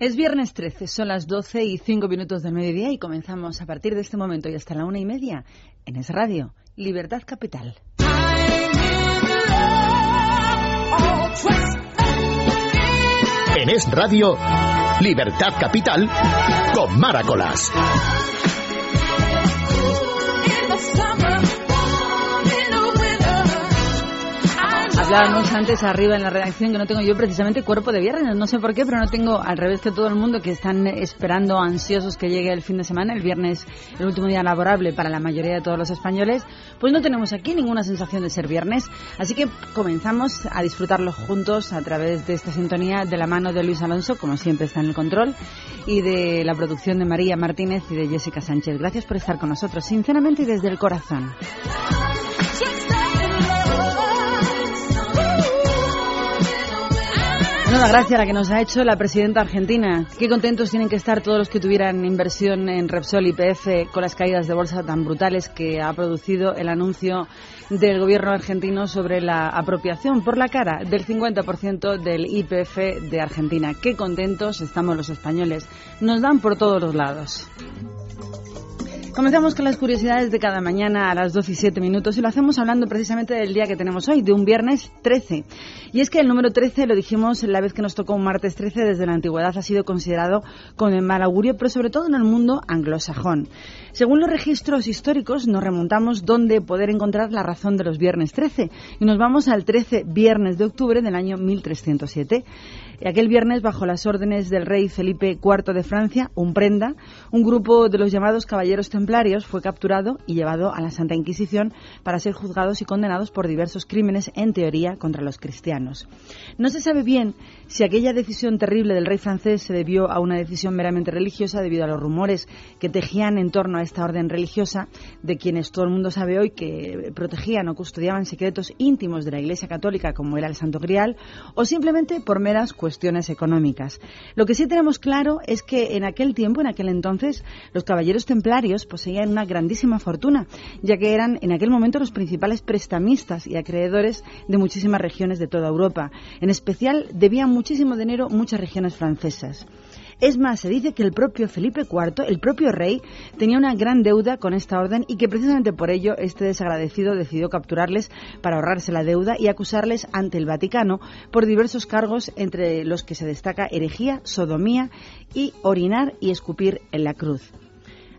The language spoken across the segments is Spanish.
Es viernes 13, son las 12 y 5 minutos del mediodía y comenzamos a partir de este momento y hasta la una y media en Es Radio, Libertad Capital. En Es Radio, Libertad Capital con Maracolas. Hablábamos antes arriba en la redacción que no tengo yo precisamente cuerpo de viernes, no sé por qué, pero no tengo, al revés que todo el mundo que están esperando ansiosos que llegue el fin de semana, el viernes, el último día laborable para la mayoría de todos los españoles, pues no tenemos aquí ninguna sensación de ser viernes, así que comenzamos a disfrutarlo juntos a través de esta sintonía de la mano de Luis Alonso, como siempre está en el control, y de la producción de María Martínez y de Jessica Sánchez. Gracias por estar con nosotros, sinceramente y desde el corazón. Nueva gracia la que nos ha hecho la presidenta argentina. Qué contentos tienen que estar todos los que tuvieran inversión en Repsol y PF con las caídas de bolsa tan brutales que ha producido el anuncio del gobierno argentino sobre la apropiación por la cara del 50% del IPF de Argentina. Qué contentos estamos los españoles. Nos dan por todos los lados. Comenzamos con las curiosidades de cada mañana a las 12 y 7 minutos y lo hacemos hablando precisamente del día que tenemos hoy, de un viernes 13. Y es que el número 13, lo dijimos la vez que nos tocó un martes 13, desde la antigüedad ha sido considerado con el mal augurio, pero sobre todo en el mundo anglosajón. Según los registros históricos, nos remontamos donde poder encontrar la razón de los viernes 13 y nos vamos al 13 viernes de octubre del año 1307. Y aquel viernes, bajo las órdenes del rey Felipe IV de Francia, un prenda, un grupo de los llamados caballeros templarios fue capturado y llevado a la Santa Inquisición para ser juzgados y condenados por diversos crímenes, en teoría, contra los cristianos. No se sabe bien si aquella decisión terrible del rey francés se debió a una decisión meramente religiosa debido a los rumores que tejían en torno a esta orden religiosa de quienes todo el mundo sabe hoy que protegían o custodiaban secretos íntimos de la Iglesia Católica como era el Santo Grial o simplemente por meras cuestiones económicas. Lo que sí tenemos claro es que en aquel tiempo, en aquel entonces, los caballeros templarios poseían una grandísima fortuna, ya que eran en aquel momento los principales prestamistas y acreedores de muchísimas regiones de toda Europa. En especial, debían muchísimo dinero muchas regiones francesas. Es más, se dice que el propio Felipe IV, el propio rey, tenía una gran deuda con esta orden y que precisamente por ello este desagradecido decidió capturarles para ahorrarse la deuda y acusarles ante el Vaticano por diversos cargos entre los que se destaca herejía, sodomía y orinar y escupir en la cruz.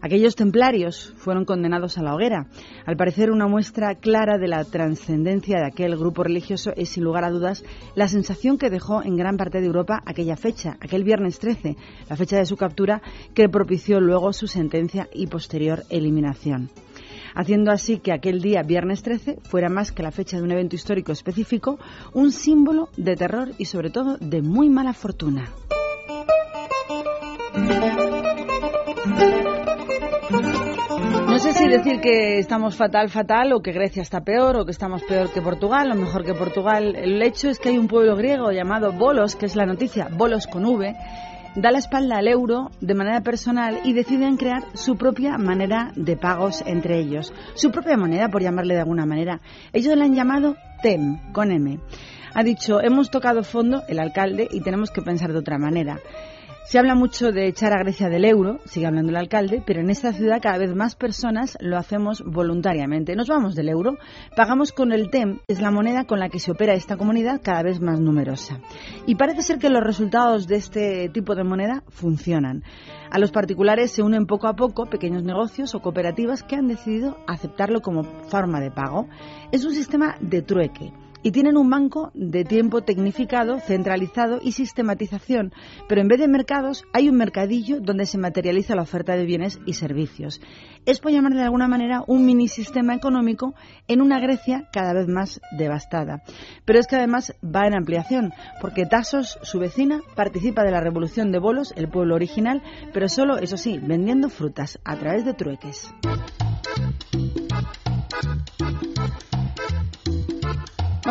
Aquellos templarios fueron condenados a la hoguera. Al parecer, una muestra clara de la trascendencia de aquel grupo religioso es, sin lugar a dudas, la sensación que dejó en gran parte de Europa aquella fecha, aquel viernes 13, la fecha de su captura, que propició luego su sentencia y posterior eliminación haciendo así que aquel día, viernes 13, fuera más que la fecha de un evento histórico específico, un símbolo de terror y sobre todo de muy mala fortuna. No sé si decir que estamos fatal, fatal, o que Grecia está peor, o que estamos peor que Portugal, o mejor que Portugal. El hecho es que hay un pueblo griego llamado Bolos, que es la noticia, Bolos con V, da la espalda al euro de manera personal y deciden crear su propia manera de pagos entre ellos. Su propia moneda, por llamarle de alguna manera. Ellos la han llamado TEM, con M. Ha dicho, hemos tocado fondo, el alcalde, y tenemos que pensar de otra manera. Se habla mucho de echar a Grecia del euro, sigue hablando el alcalde, pero en esta ciudad cada vez más personas lo hacemos voluntariamente. Nos vamos del euro, pagamos con el TEM, es la moneda con la que se opera esta comunidad cada vez más numerosa. Y parece ser que los resultados de este tipo de moneda funcionan. A los particulares se unen poco a poco pequeños negocios o cooperativas que han decidido aceptarlo como forma de pago. Es un sistema de trueque y tienen un banco de tiempo tecnificado, centralizado y sistematización, pero en vez de mercados hay un mercadillo donde se materializa la oferta de bienes y servicios. Es, por llamar de alguna manera, un mini sistema económico en una Grecia cada vez más devastada. Pero es que además va en ampliación, porque Tasos, su vecina, participa de la revolución de bolos, el pueblo original, pero solo, eso sí, vendiendo frutas a través de trueques.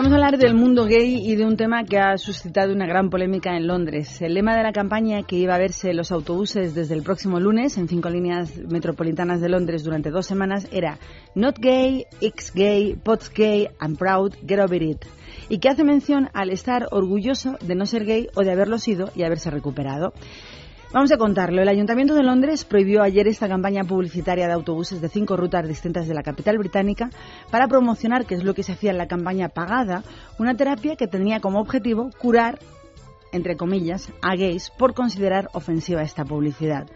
Vamos a hablar del mundo gay y de un tema que ha suscitado una gran polémica en Londres. El lema de la campaña que iba a verse en los autobuses desde el próximo lunes en cinco líneas metropolitanas de Londres durante dos semanas era Not gay, ex gay, pots gay, I'm proud, get over it. Y que hace mención al estar orgulloso de no ser gay o de haberlo sido y haberse recuperado. Vamos a contarlo. El Ayuntamiento de Londres prohibió ayer esta campaña publicitaria de autobuses de cinco rutas distintas de la capital británica para promocionar, que es lo que se hacía en la campaña pagada, una terapia que tenía como objetivo curar, entre comillas, a gays por considerar ofensiva esta publicidad.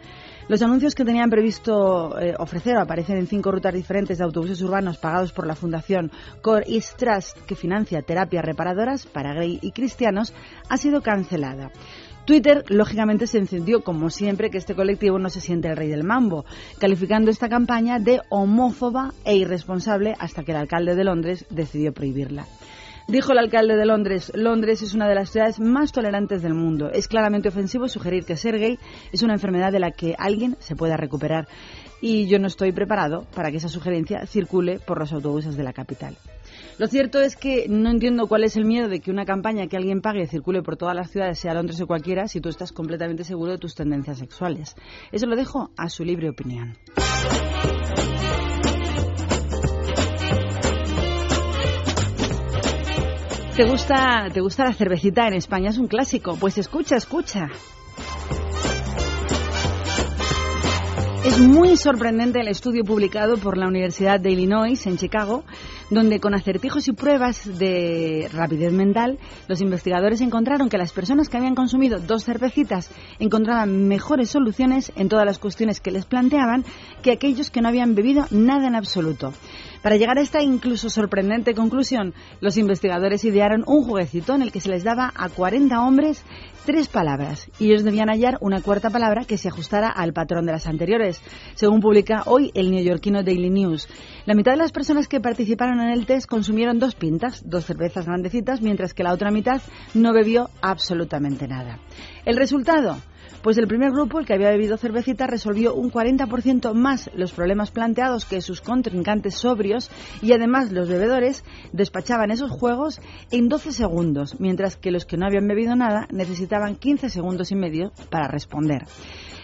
Los anuncios que tenían previsto eh, ofrecer aparecen en cinco rutas diferentes de autobuses urbanos pagados por la Fundación Core East Trust, que financia terapias reparadoras para gay y cristianos, ha sido cancelada. Twitter, lógicamente, se encendió, como siempre, que este colectivo no se siente el rey del mambo, calificando esta campaña de homófoba e irresponsable hasta que el alcalde de Londres decidió prohibirla. Dijo el alcalde de Londres, Londres es una de las ciudades más tolerantes del mundo. Es claramente ofensivo sugerir que ser gay es una enfermedad de la que alguien se pueda recuperar. Y yo no estoy preparado para que esa sugerencia circule por los autobuses de la capital. Lo cierto es que no entiendo cuál es el miedo de que una campaña que alguien pague circule por todas las ciudades, sea Londres o cualquiera, si tú estás completamente seguro de tus tendencias sexuales. Eso lo dejo a su libre opinión. ¿Te gusta, ¿Te gusta la cervecita en España? Es un clásico. Pues escucha, escucha. Es muy sorprendente el estudio publicado por la Universidad de Illinois en Chicago donde con acertijos y pruebas de rapidez mental, los investigadores encontraron que las personas que habían consumido dos cervecitas encontraban mejores soluciones en todas las cuestiones que les planteaban que aquellos que no habían bebido nada en absoluto. Para llegar a esta incluso sorprendente conclusión, los investigadores idearon un jueguecito en el que se les daba a 40 hombres tres palabras y ellos debían hallar una cuarta palabra que se ajustara al patrón de las anteriores, según publica hoy el neoyorquino Daily News. La mitad de las personas que participaron en el test consumieron dos pintas, dos cervezas grandecitas, mientras que la otra mitad no bebió absolutamente nada. El resultado, pues el primer grupo, el que había bebido cervecita, resolvió un 40% más los problemas planteados que sus contrincantes sobrios y además los bebedores despachaban esos juegos en 12 segundos, mientras que los que no habían bebido nada necesitaban 15 segundos y medio para responder.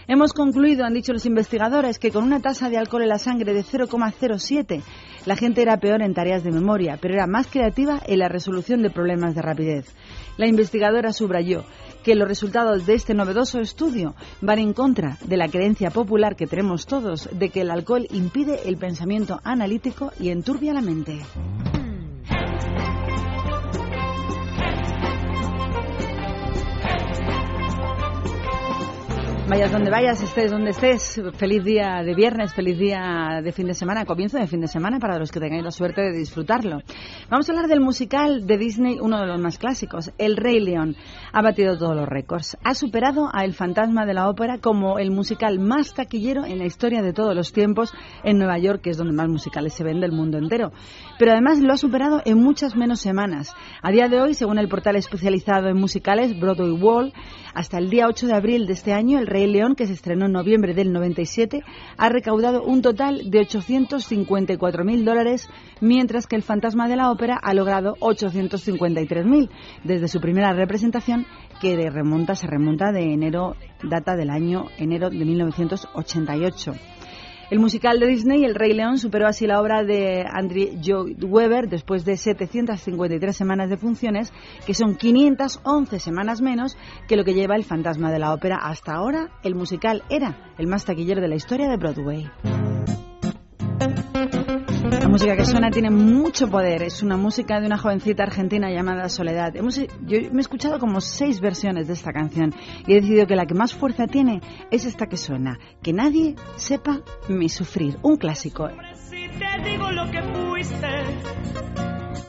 Hemos concluido, han dicho los investigadores, que con una tasa de alcohol en la sangre de 0,07 la gente era peor en tareas de memoria, pero era más creativa en la resolución de problemas de rapidez. La investigadora subrayó que los resultados de este novedoso estudio van en contra de la creencia popular que tenemos todos de que el alcohol impide el pensamiento analítico y enturbia la mente. Vayas donde vayas, estés donde estés, feliz día de viernes, feliz día de fin de semana, comienzo de fin de semana para los que tengáis la suerte de disfrutarlo. Vamos a hablar del musical de Disney, uno de los más clásicos, El Rey León. Ha batido todos los récords. Ha superado a El Fantasma de la Ópera como el musical más taquillero en la historia de todos los tiempos en Nueva York, que es donde más musicales se ven del mundo entero. Pero además lo ha superado en muchas menos semanas. A día de hoy, según el portal especializado en musicales Broadway Wall, hasta el día 8 de abril de este año, El Rey León, que se estrenó en noviembre del 97, ha recaudado un total de 854.000 dólares, mientras que El Fantasma de la Ópera ha logrado 853.000 desde su primera representación, que remonta, se remonta de enero, data del año enero de 1988. El musical de Disney, El Rey León, superó así la obra de Andrew Lloyd Webber después de 753 semanas de funciones, que son 511 semanas menos que lo que lleva El Fantasma de la Ópera. Hasta ahora, el musical era el más taquillero de la historia de Broadway. La música que suena tiene mucho poder. Es una música de una jovencita argentina llamada Soledad. Yo me he escuchado como seis versiones de esta canción y he decidido que la que más fuerza tiene es esta que suena. Que nadie sepa mi sufrir. Un clásico.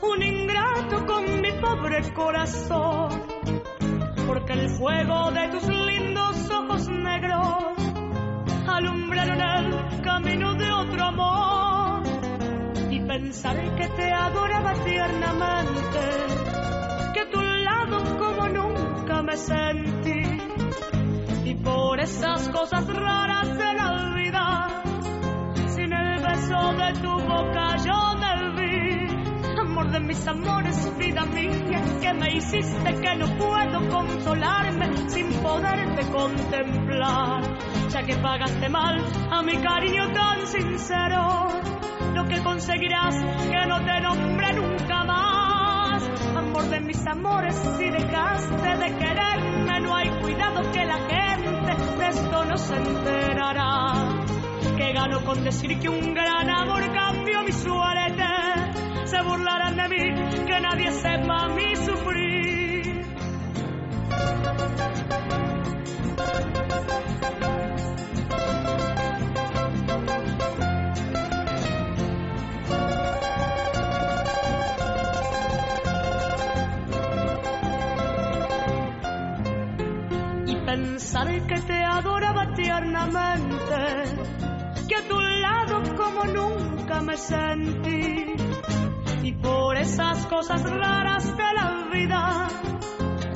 Un ingrato con mi pobre corazón, porque el fuego de tus lindos ojos negros alumbraron el camino de otro amor pensar que te adoraba tiernamente, que a tu lado como nunca me sentí. Y por esas cosas raras de la sin el beso de tu boca yo me vi de mis amores, vida mía, que me hiciste que no puedo consolarme sin poderte contemplar, ya que pagaste mal a mi cariño tan sincero, lo que conseguirás que no te nombre nunca más. Amor de mis amores, si dejaste de quererme, no hay cuidado que la gente de esto no se enterará. Que gano con decir que un gran amor cambió mi suerte se burlarán de mí, que nadie sepa mi sufrir. Pensar que te adoraba tiernamente, que a tu lado como nunca me sentí y por esas cosas raras de la vida,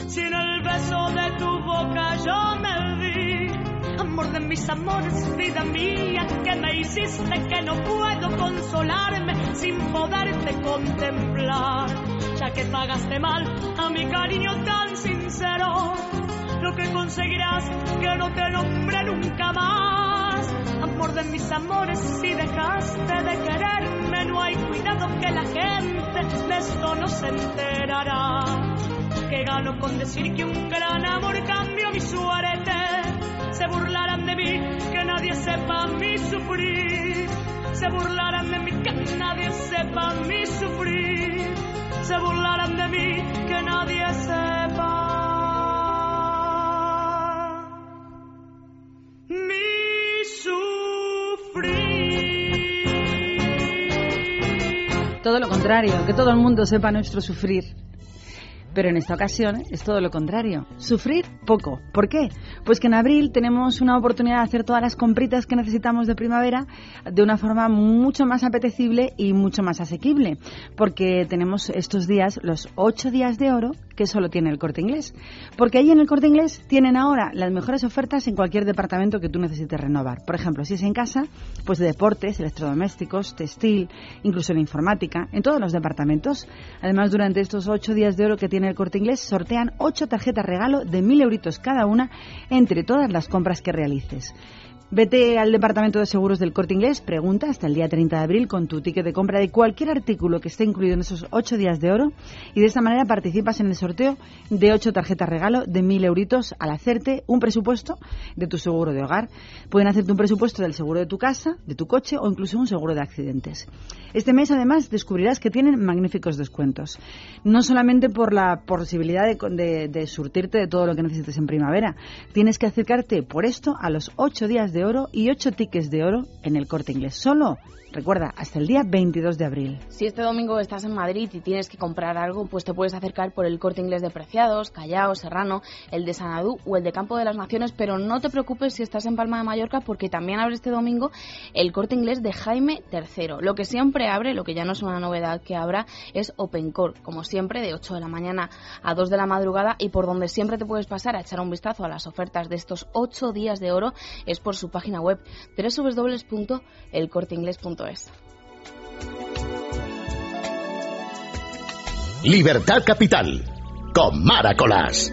sin el beso de tu boca yo me vi. Amor de mis amores, vida mía, que me hiciste que no puedo consolarme sin poderte contemplar, ya que pagaste mal a mi cariño tan sincero, lo que conseguirás que no te nombre nunca más. Amor de mis amores, si dejaste de quererme, no hay cuidado que la gente de esto no se enterará. Que gano con decir que un gran amor cambió mi suerte. Se burlarán de mí, que nadie sepa mi sufrir. Se burlarán de mí, que nadie sepa mi sufrir. Se burlarán de mí, que nadie sepa. Todo lo contrario, que todo el mundo sepa nuestro sufrir. Pero en esta ocasión es todo lo contrario. Sufrir poco. ¿Por qué? Pues que en abril tenemos una oportunidad de hacer todas las compritas que necesitamos de primavera de una forma mucho más apetecible y mucho más asequible. Porque tenemos estos días, los ocho días de oro, que solo tiene el corte inglés. Porque ahí en el corte inglés tienen ahora las mejores ofertas en cualquier departamento que tú necesites renovar. Por ejemplo, si es en casa, pues de deportes, electrodomésticos, textil, incluso en informática, en todos los departamentos. Además, durante estos ocho días de oro que tiene el corte inglés, sortean ocho tarjetas regalo de mil euritos cada una entre todas las compras que realices. Vete al departamento de seguros del Corte Inglés, pregunta hasta el día 30 de abril con tu ticket de compra de cualquier artículo que esté incluido en esos ocho días de oro y de esta manera participas en el sorteo de ocho tarjetas regalo de mil euritos al hacerte un presupuesto de tu seguro de hogar. Pueden hacerte un presupuesto del seguro de tu casa, de tu coche o incluso un seguro de accidentes. Este mes además descubrirás que tienen magníficos descuentos. No solamente por la posibilidad de, de, de surtirte de todo lo que necesites en primavera, tienes que acercarte por esto a los ocho días de oro y 8 tickets de oro en el corte inglés. Solo, recuerda, hasta el día 22 de abril. Si este domingo estás en Madrid y tienes que comprar algo, pues te puedes acercar por el corte inglés de Preciados, Callao, Serrano, el de Sanadú o el de Campo de las Naciones, pero no te preocupes si estás en Palma de Mallorca porque también abre este domingo el corte inglés de Jaime III. Lo que siempre abre, lo que ya no es una novedad que abra, es OpenCore, como siempre, de 8 de la mañana a 2 de la madrugada y por donde siempre te puedes pasar a echar un vistazo a las ofertas de estos 8 días de oro es por su página web www.elcorteingles.es. Libertad Capital con Maracolas.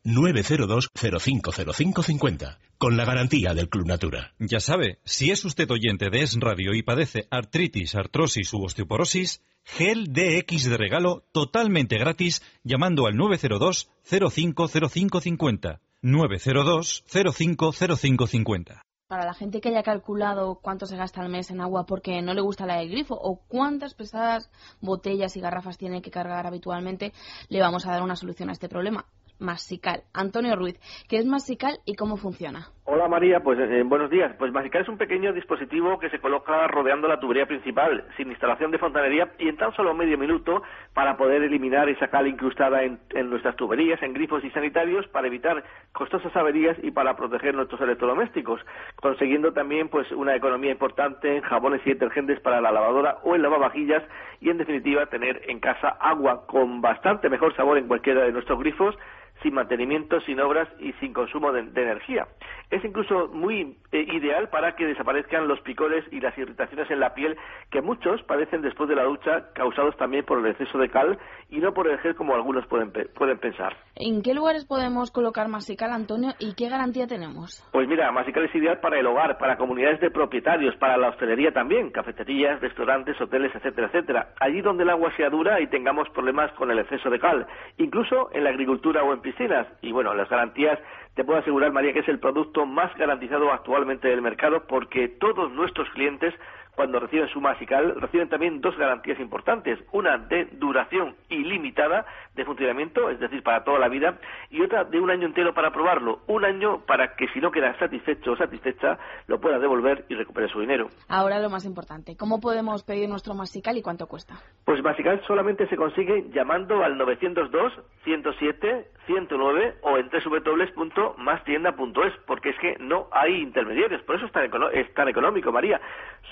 902-050550, con la garantía del Club Natura. Ya sabe, si es usted oyente de Es Radio y padece artritis, artrosis u osteoporosis, gel DX de regalo totalmente gratis llamando al 902-050550. 902-050550 para la gente que haya calculado cuánto se gasta al mes en agua porque no le gusta la del grifo o cuántas pesadas botellas y garrafas tiene que cargar habitualmente, le vamos a dar una solución a este problema. Masical. Antonio Ruiz, ¿qué es Masical y cómo funciona? Hola María, pues eh, buenos días. Pues Masical es un pequeño dispositivo que se coloca rodeando la tubería principal, sin instalación de fontanería y en tan solo medio minuto para poder eliminar esa cal incrustada en, en nuestras tuberías, en grifos y sanitarios, para evitar costosas averías y para proteger nuestros electrodomésticos, consiguiendo también pues una economía importante en jabones y detergentes para la lavadora o el lavavajillas y en definitiva tener en casa agua con bastante mejor sabor en cualquiera de nuestros grifos sin mantenimiento, sin obras y sin consumo de, de energía. Es incluso muy eh, ideal para que desaparezcan los picores y las irritaciones en la piel que muchos padecen después de la ducha, causados también por el exceso de cal y no por el gel como algunos pueden, pueden pensar. ¿En qué lugares podemos colocar Masical, Antonio, y qué garantía tenemos? Pues mira, Masical es ideal para el hogar, para comunidades de propietarios, para la hostelería también, cafeterías, restaurantes, hoteles, etcétera, etcétera. Allí donde el agua sea dura y tengamos problemas con el exceso de cal, incluso en la agricultura o en piscinas. Y bueno, las garantías, te puedo asegurar, María, que es el producto más garantizado actualmente del mercado porque todos nuestros clientes cuando reciben su Masical, reciben también dos garantías importantes. Una de duración ilimitada de funcionamiento, es decir, para toda la vida, y otra de un año entero para probarlo. Un año para que si no queda satisfecho o satisfecha, lo pueda devolver y recupere su dinero. Ahora lo más importante, ¿cómo podemos pedir nuestro Masical y cuánto cuesta? Pues Masical solamente se consigue llamando al 902 107 109 o en www.mastienda.es porque es que no hay intermediarios, por eso es tan, econo- es tan económico, María.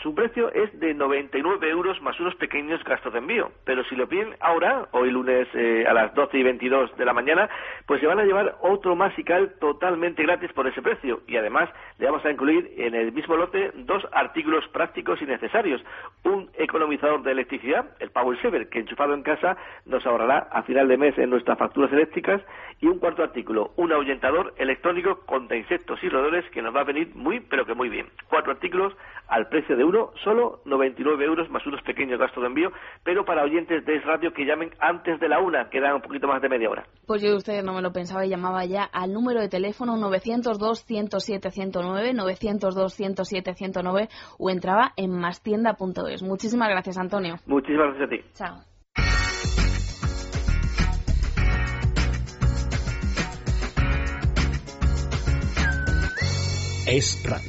Su precio es de 99 euros más unos pequeños gastos de envío, pero si lo piden ahora, hoy lunes eh, a las 12 y 22 de la mañana, pues se van a llevar otro Masical totalmente gratis por ese precio. Y además le vamos a incluir en el mismo lote dos artículos prácticos y necesarios, un economizador de electricidad, el Power Saver, que enchufado en casa nos ahorrará a final de mes en nuestras facturas eléctricas. Y un cuarto artículo, un ahuyentador electrónico contra insectos y roedores que nos va a venir muy, pero que muy bien. Cuatro artículos al precio de uno, solo 99 euros más unos pequeños gastos de envío, pero para oyentes de Es Radio que llamen antes de la una, que dan un poquito más de media hora. Pues yo de ustedes no me lo pensaba y llamaba ya al número de teléfono 902-107-109, 902-107-109 o entraba en mastienda.es. Muchísimas gracias, Antonio. Muchísimas gracias a ti. Chao. Es radio.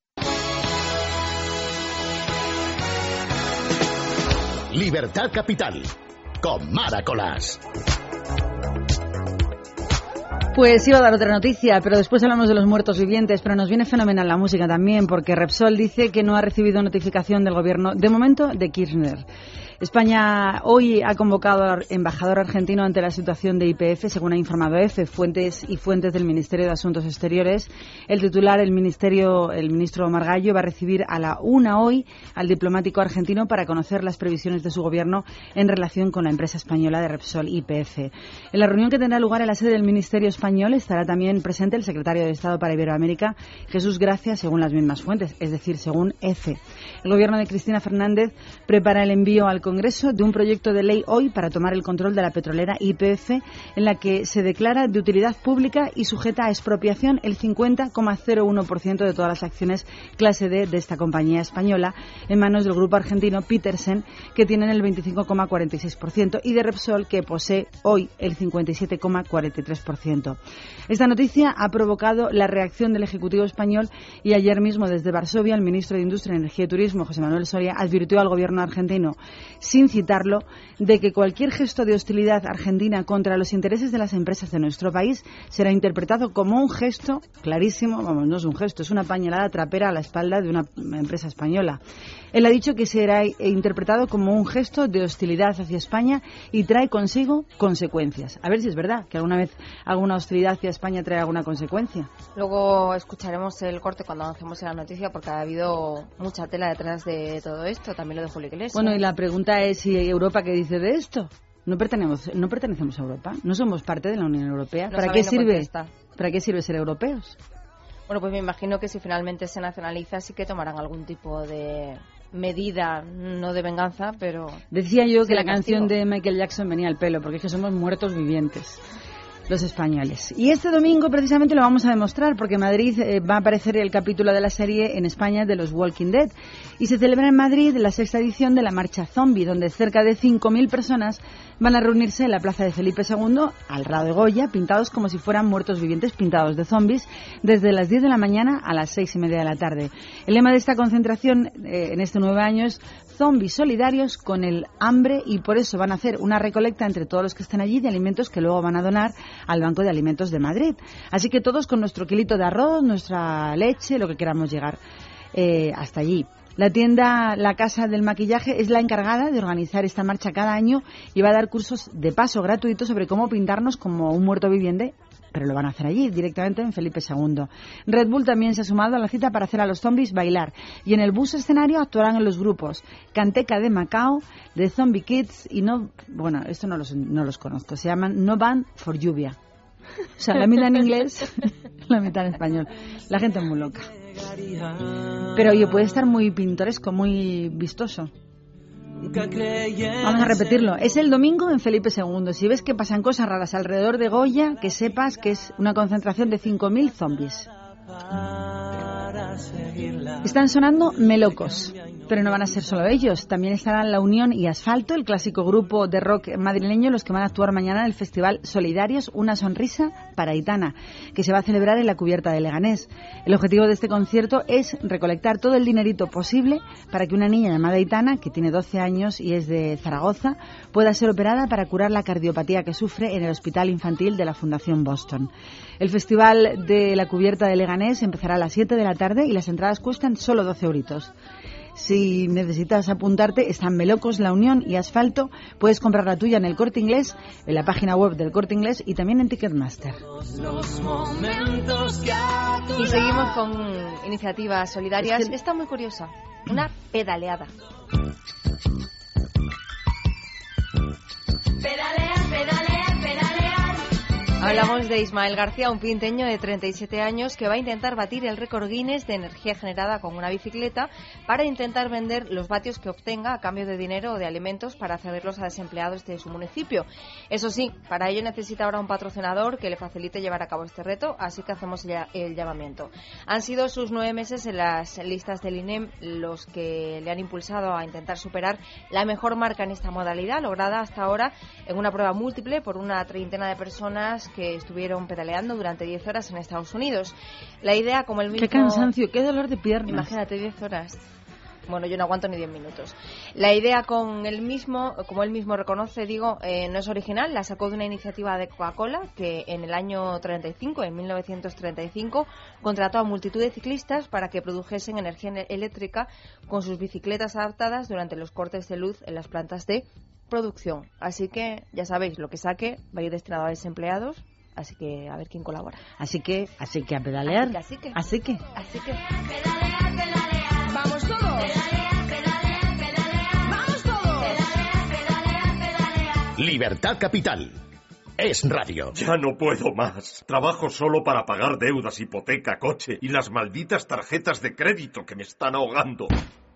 Libertad Capital. Con Mara Colás. Pues iba a dar otra noticia, pero después hablamos de los muertos vivientes, pero nos viene fenomenal la música también, porque Repsol dice que no ha recibido notificación del gobierno, de momento, de Kirchner. España hoy ha convocado al embajador argentino ante la situación de IPF, según ha informado EFE, fuentes y fuentes del Ministerio de Asuntos Exteriores. El titular, el ministerio, el ministro Margallo, va a recibir a la una hoy al diplomático argentino para conocer las previsiones de su gobierno en relación con la empresa española de Repsol IPF. En la reunión que tendrá lugar en la sede del Ministerio español estará también presente el secretario de Estado para Iberoamérica, Jesús Gracia, según las mismas fuentes, es decir, según EFE. El gobierno de Cristina Fernández prepara el envío al Congreso de un proyecto de ley hoy para tomar el control de la petrolera YPF, en la que se declara de utilidad pública y sujeta a expropiación el 50,01% de todas las acciones clase D de esta compañía española en manos del grupo argentino Petersen, que tienen el 25,46%, y de Repsol, que posee hoy el 57,43%. Esta noticia ha provocado la reacción del Ejecutivo español y ayer mismo desde Varsovia el ministro de Industria, Energía y Turismo, José Manuel Soria, advirtió al gobierno argentino, sin citarlo, de que cualquier gesto de hostilidad argentina contra los intereses de las empresas de nuestro país será interpretado como un gesto clarísimo, vamos, no es un gesto, es una pañalada trapera a la espalda de una empresa española. Él ha dicho que será interpretado como un gesto de hostilidad hacia España y trae consigo consecuencias. A ver si es verdad que alguna vez alguna hostilidad hacia España trae alguna consecuencia. Luego escucharemos el corte cuando avancemos en la noticia porque ha habido mucha tela detrás de todo esto, también lo de Julio Iglesias. Bueno, y la pregunta es si Europa qué dice de esto. No pertenecemos, no pertenecemos a Europa, no somos parte de la Unión Europea. No ¿Para sabe qué no sirve? contesta. ¿Para qué sirve ser europeos? Bueno, pues me imagino que si finalmente se nacionaliza sí que tomarán algún tipo de medida, no de venganza, pero... Decía yo que la canción de Michael Jackson venía al pelo, porque es que somos muertos vivientes los españoles. Y este domingo precisamente lo vamos a demostrar porque Madrid eh, va a aparecer el capítulo de la serie en España de los Walking Dead y se celebra en Madrid la sexta edición de la Marcha Zombie, donde cerca de 5.000 personas van a reunirse en la plaza de Felipe II al lado de Goya, pintados como si fueran muertos vivientes, pintados de zombies, desde las 10 de la mañana a las 6 y media de la tarde. El lema de esta concentración eh, en este nuevo año es zombies solidarios con el hambre y por eso van a hacer una recolecta entre todos los que estén allí de alimentos que luego van a donar al Banco de Alimentos de Madrid. Así que todos con nuestro kilito de arroz, nuestra leche, lo que queramos llegar eh, hasta allí. La tienda La Casa del Maquillaje es la encargada de organizar esta marcha cada año y va a dar cursos de paso gratuitos sobre cómo pintarnos como un muerto viviente pero lo van a hacer allí, directamente en Felipe II. Red Bull también se ha sumado a la cita para hacer a los zombies bailar. Y en el bus escenario actuarán en los grupos Canteca de Macao, de Zombie Kids y no, bueno, esto no los, no los conozco, se llaman No Van for Lluvia. O sea, la mitad en inglés, la mitad en español. La gente es muy loca. Pero oye, puede estar muy pintoresco, muy vistoso. Vamos a repetirlo. Es el domingo en Felipe II. Si ves que pasan cosas raras alrededor de Goya, que sepas que es una concentración de 5.000 zombies. Están sonando melocos, pero no van a ser solo ellos. También estarán La Unión y Asfalto, el clásico grupo de rock madrileño, los que van a actuar mañana en el Festival Solidarios Una Sonrisa para Aitana, que se va a celebrar en la cubierta de Leganés. El objetivo de este concierto es recolectar todo el dinerito posible para que una niña llamada Aitana, que tiene 12 años y es de Zaragoza, pueda ser operada para curar la cardiopatía que sufre en el Hospital Infantil de la Fundación Boston. El Festival de la Cubierta de Leganés empezará a las 7 de la tarde y las entradas cuestan solo 12 euritos. Si necesitas apuntarte, están Melocos, La Unión y Asfalto. Puedes comprar la tuya en el Corte Inglés, en la página web del Corte Inglés y también en Ticketmaster. Y seguimos con iniciativas solidarias. Es que- Está muy curiosa. Una pedaleada. Pedalear. Hablamos de Ismael García, un pinteño de 37 años que va a intentar batir el récord Guinness de energía generada con una bicicleta para intentar vender los vatios que obtenga a cambio de dinero o de alimentos para cederlos a desempleados de su municipio. Eso sí, para ello necesita ahora un patrocinador que le facilite llevar a cabo este reto, así que hacemos el llamamiento. Han sido sus nueve meses en las listas del INEM los que le han impulsado a intentar superar la mejor marca en esta modalidad, lograda hasta ahora en una prueba múltiple por una treintena de personas que estuvieron pedaleando durante 10 horas en Estados Unidos. La idea, como el mismo... Qué cansancio, qué dolor de piernas. Imagínate 10 horas. Bueno, yo no aguanto ni 10 minutos. La idea con el mismo, como él mismo reconoce, digo, eh, no es original, la sacó de una iniciativa de Coca-Cola que en el año 35, en 1935, contrató a multitud de ciclistas para que produjesen energía ene- eléctrica con sus bicicletas adaptadas durante los cortes de luz en las plantas de producción. Así que, ya sabéis, lo que saque va a ir destinado a desempleados, así que a ver quién colabora. Así que, así que a pedalear. Así que, Así que. Así que... Vamos todos. Vamos todos. Libertad Capital. Es radio. Ya no puedo más. Trabajo solo para pagar deudas, hipoteca, coche y las malditas tarjetas de crédito que me están ahogando.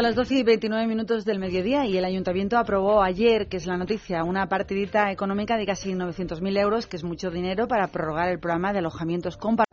Son las 12 y 29 minutos del mediodía y el Ayuntamiento aprobó ayer, que es la noticia, una partidita económica de casi 900.000 euros, que es mucho dinero, para prorrogar el programa de alojamientos compartidos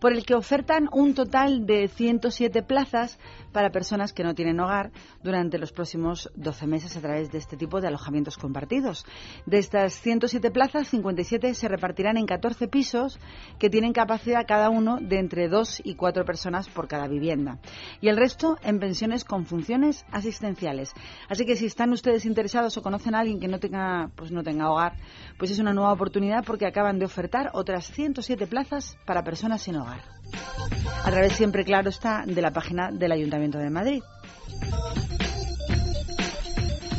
por el que ofertan un total de 107 plazas para personas que no tienen hogar durante los próximos 12 meses a través de este tipo de alojamientos compartidos. De estas 107 plazas, 57 se repartirán en 14 pisos que tienen capacidad cada uno de entre 2 y 4 personas por cada vivienda. Y el resto en pensiones con funciones asistenciales. Así que si están ustedes interesados o conocen a alguien que no tenga, pues no tenga hogar, pues es una nueva oportunidad porque acaban de ofertar otras 107 plazas para personas sin hogar. A través siempre, claro está, de la página del Ayuntamiento de Madrid.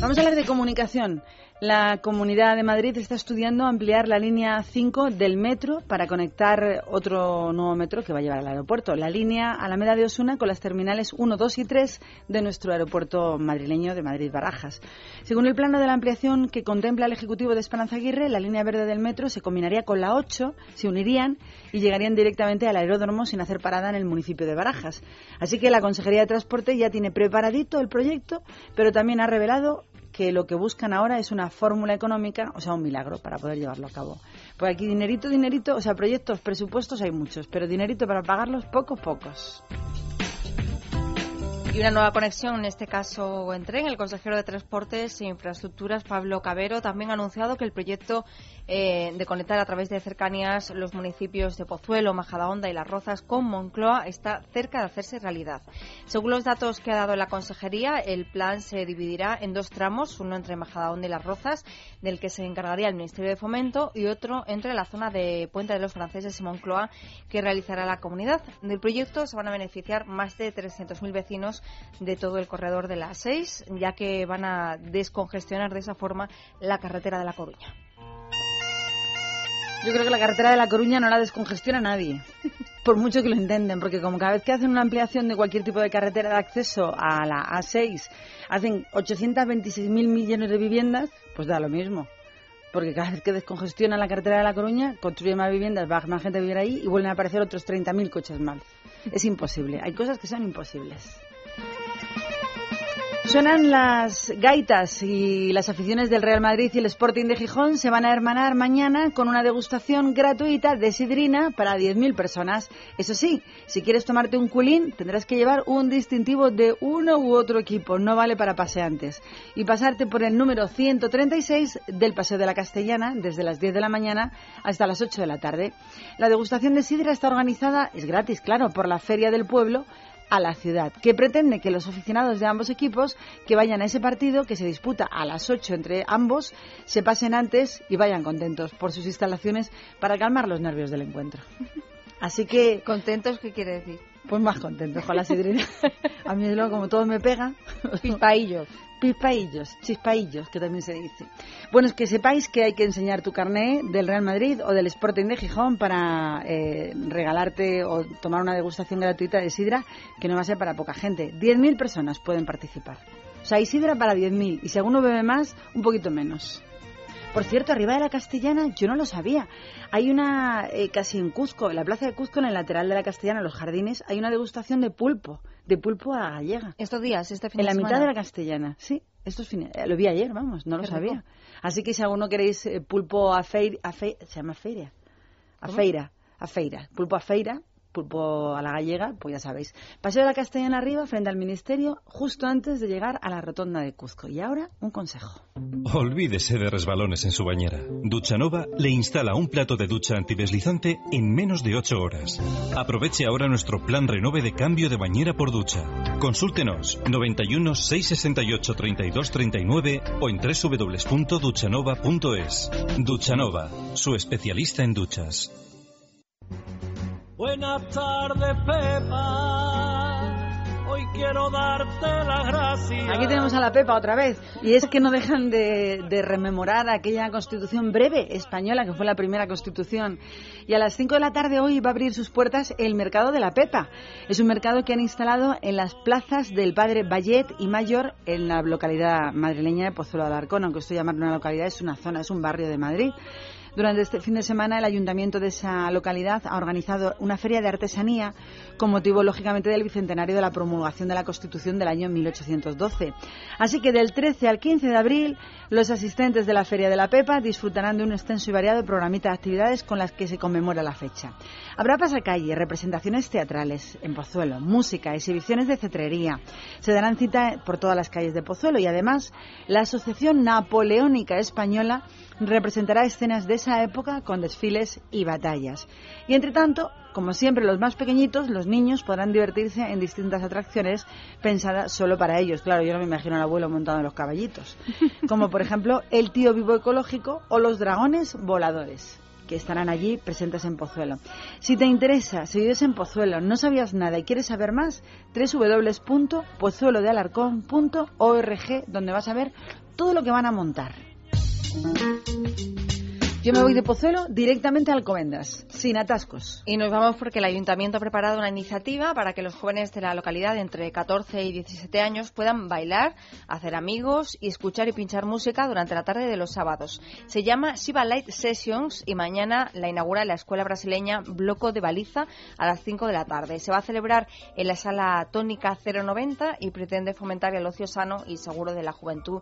Vamos a hablar de comunicación. La Comunidad de Madrid está estudiando ampliar la línea 5 del metro para conectar otro nuevo metro que va a llevar al aeropuerto. La línea Alameda de Osuna con las terminales 1, 2 y 3 de nuestro aeropuerto madrileño de Madrid-Barajas. Según el plano de la ampliación que contempla el Ejecutivo de Esperanza Aguirre, la línea verde del metro se combinaría con la 8, se unirían y llegarían directamente al aeródromo sin hacer parada en el municipio de Barajas. Así que la Consejería de Transporte ya tiene preparadito el proyecto, pero también ha revelado que lo que buscan ahora es una fórmula económica, o sea, un milagro para poder llevarlo a cabo. Pues aquí dinerito, dinerito, o sea, proyectos, presupuestos hay muchos, pero dinerito para pagarlos, pocos, pocos. Una nueva conexión, en este caso en tren. El consejero de Transportes e Infraestructuras, Pablo Cabero, también ha anunciado que el proyecto eh, de conectar a través de cercanías los municipios de Pozuelo, Majadahonda y Las Rozas con Moncloa está cerca de hacerse realidad. Según los datos que ha dado la consejería, el plan se dividirá en dos tramos, uno entre Majadahonda y Las Rozas, del que se encargaría el Ministerio de Fomento, y otro entre la zona de Puente de los Franceses y Moncloa, que realizará la comunidad. Del proyecto se van a beneficiar más de 300.000 vecinos de todo el corredor de la A6, ya que van a descongestionar de esa forma la carretera de La Coruña. Yo creo que la carretera de La Coruña no la descongestiona nadie, por mucho que lo intenten, porque como cada vez que hacen una ampliación de cualquier tipo de carretera de acceso a la A6, hacen 826.000 millones de viviendas, pues da lo mismo. Porque cada vez que descongestionan la carretera de La Coruña, construyen más viviendas, va más gente a vivir ahí y vuelven a aparecer otros 30.000 coches más. Es imposible. Hay cosas que son imposibles. Suenan las gaitas y las aficiones del Real Madrid y el Sporting de Gijón se van a hermanar mañana con una degustación gratuita de sidrina para 10.000 personas. Eso sí, si quieres tomarte un culín tendrás que llevar un distintivo de uno u otro equipo, no vale para paseantes. Y pasarte por el número 136 del Paseo de la Castellana desde las 10 de la mañana hasta las 8 de la tarde. La degustación de sidra está organizada, es gratis, claro, por la Feria del Pueblo a la ciudad, que pretende que los aficionados de ambos equipos que vayan a ese partido que se disputa a las 8 entre ambos se pasen antes y vayan contentos por sus instalaciones para calmar los nervios del encuentro. Así que... ¿Contentos qué quiere decir? Pues más contentos con la sidrina. A mí, luego, como todo me pega... Pispaillos. Pispaillos, chispaillos, que también se dice. Bueno, es que sepáis que hay que enseñar tu carné del Real Madrid o del Sporting de Gijón para eh, regalarte o tomar una degustación gratuita de sidra, que no va a ser para poca gente. 10.000 personas pueden participar. O sea, hay sidra para 10.000 y si alguno bebe más, un poquito menos. Por cierto, arriba de la Castellana, yo no lo sabía. Hay una, eh, casi en Cuzco, en la plaza de Cuzco, en el lateral de la Castellana, en los jardines, hay una degustación de pulpo, de pulpo a la gallega. Estos días, este fin En de la semana. mitad de la Castellana, sí. Estos fines, eh, lo vi ayer, vamos, no lo sabía. rico. Así que si alguno queréis eh, pulpo a feira, a fe- se llama feira, a ¿Cómo? feira, a feira, pulpo a feira, pulpo a la gallega, pues ya sabéis. Paseo de la Castellana arriba, frente al ministerio, justo antes de llegar a la rotonda de Cuzco. Y ahora, un consejo. Olvídese de resbalones en su bañera. Duchanova le instala un plato de ducha antideslizante en menos de 8 horas. Aproveche ahora nuestro plan renove de cambio de bañera por ducha. Consúltenos 91 668 32 39 o en www.duchanova.es. Duchanova, su especialista en duchas. Buenas tardes, Pepa. Hoy quiero darte las gracias. Aquí tenemos a la Pepa otra vez. Y es que no dejan de, de rememorar aquella constitución breve española, que fue la primera constitución. Y a las 5 de la tarde hoy va a abrir sus puertas el mercado de la Pepa. Es un mercado que han instalado en las plazas del padre Vallet y Mayor en la localidad madrileña de Pozuelo de Alarcón, aunque esto llamar una localidad es una zona, es un barrio de Madrid. Durante este fin de semana el ayuntamiento de esa localidad ha organizado una feria de artesanía con motivo, lógicamente, del bicentenario de la promulgación de la Constitución del año 1812. Así que del 13 al 15 de abril, los asistentes de la Feria de la Pepa disfrutarán de un extenso y variado programita de actividades con las que se conmemora la fecha. Habrá pasacalle, representaciones teatrales en Pozuelo, música, exhibiciones de cetrería. Se darán cita por todas las calles de Pozuelo y además la Asociación Napoleónica Española representará escenas de esa época con desfiles y batallas. Y entre tanto, como siempre, los más pequeñitos, los niños, podrán divertirse en distintas atracciones pensadas solo para ellos. Claro, yo no me imagino al abuelo montado en los caballitos. Como por ejemplo el tío vivo ecológico o los dragones voladores que estarán allí presentes en Pozuelo. Si te interesa, si vives en Pozuelo, no sabías nada y quieres saber más, www.pozuelodealarcón.org, donde vas a ver todo lo que van a montar. Yo me voy de Pozuelo directamente a Alcobendas, sin atascos. Y nos vamos porque el ayuntamiento ha preparado una iniciativa para que los jóvenes de la localidad entre 14 y 17 años puedan bailar, hacer amigos y escuchar y pinchar música durante la tarde de los sábados. Se llama Shiva Light Sessions y mañana la inaugura la escuela brasileña Bloco de Baliza a las 5 de la tarde. Se va a celebrar en la sala tónica 090 y pretende fomentar el ocio sano y seguro de la juventud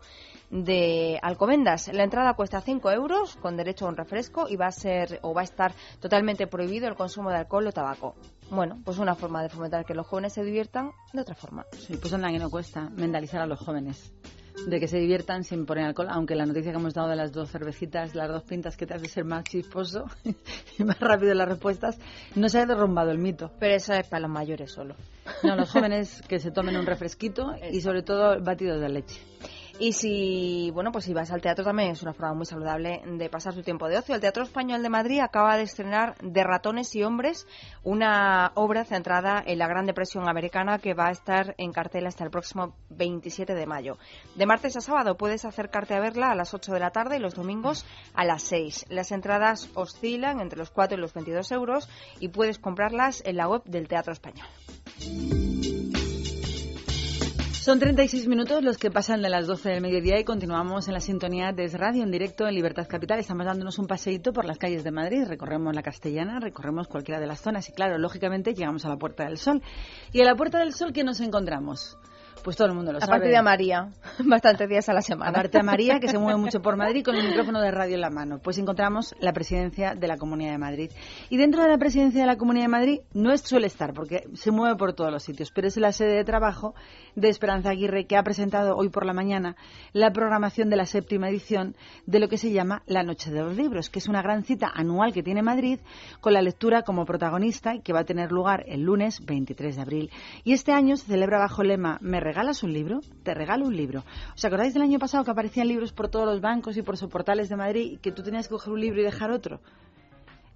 de Alcobendas. La entrada cuesta 5 euros con derecho a un refresco y va a ser o va a estar totalmente prohibido el consumo de alcohol o tabaco. Bueno, pues una forma de fomentar que los jóvenes se diviertan de otra forma. Sí, pues anda que no cuesta mentalizar a los jóvenes de que se diviertan sin poner alcohol, aunque la noticia que hemos dado de las dos cervecitas, las dos pintas que te hace ser más chisposo y más rápido en las respuestas, no se ha derrumbado el mito. Pero eso es para los mayores solo. No, los jóvenes que se tomen un refresquito y sobre todo batidos de leche. Y si, bueno, pues si vas al teatro también es una forma muy saludable de pasar su tiempo de ocio. El Teatro Español de Madrid acaba de estrenar De ratones y hombres, una obra centrada en la Gran Depresión Americana que va a estar en cartel hasta el próximo 27 de mayo. De martes a sábado puedes acercarte a verla a las 8 de la tarde y los domingos a las 6. Las entradas oscilan entre los 4 y los 22 euros y puedes comprarlas en la web del Teatro Español. Son 36 minutos los que pasan de las 12 del mediodía y continuamos en la sintonía de Radio en directo en Libertad Capital. Estamos dándonos un paseíto por las calles de Madrid, recorremos la Castellana, recorremos cualquiera de las zonas y claro, lógicamente llegamos a la Puerta del Sol. ¿Y en la Puerta del Sol qué nos encontramos? Pues todo el mundo lo sabe. Aparte de a María, bastantes días a la semana. Aparte de María, que se mueve mucho por Madrid con el micrófono de radio en la mano. Pues encontramos la presidencia de la Comunidad de Madrid. Y dentro de la presidencia de la Comunidad de Madrid no es suele estar, porque se mueve por todos los sitios, pero es la sede de trabajo de Esperanza Aguirre, que ha presentado hoy por la mañana la programación de la séptima edición de lo que se llama La Noche de los Libros, que es una gran cita anual que tiene Madrid con la lectura como protagonista y que va a tener lugar el lunes 23 de abril. Y este año se celebra bajo el lema Me regalas un libro? Te regalo un libro. ¿Os acordáis del año pasado que aparecían libros por todos los bancos y por sus portales de Madrid y que tú tenías que coger un libro y dejar otro?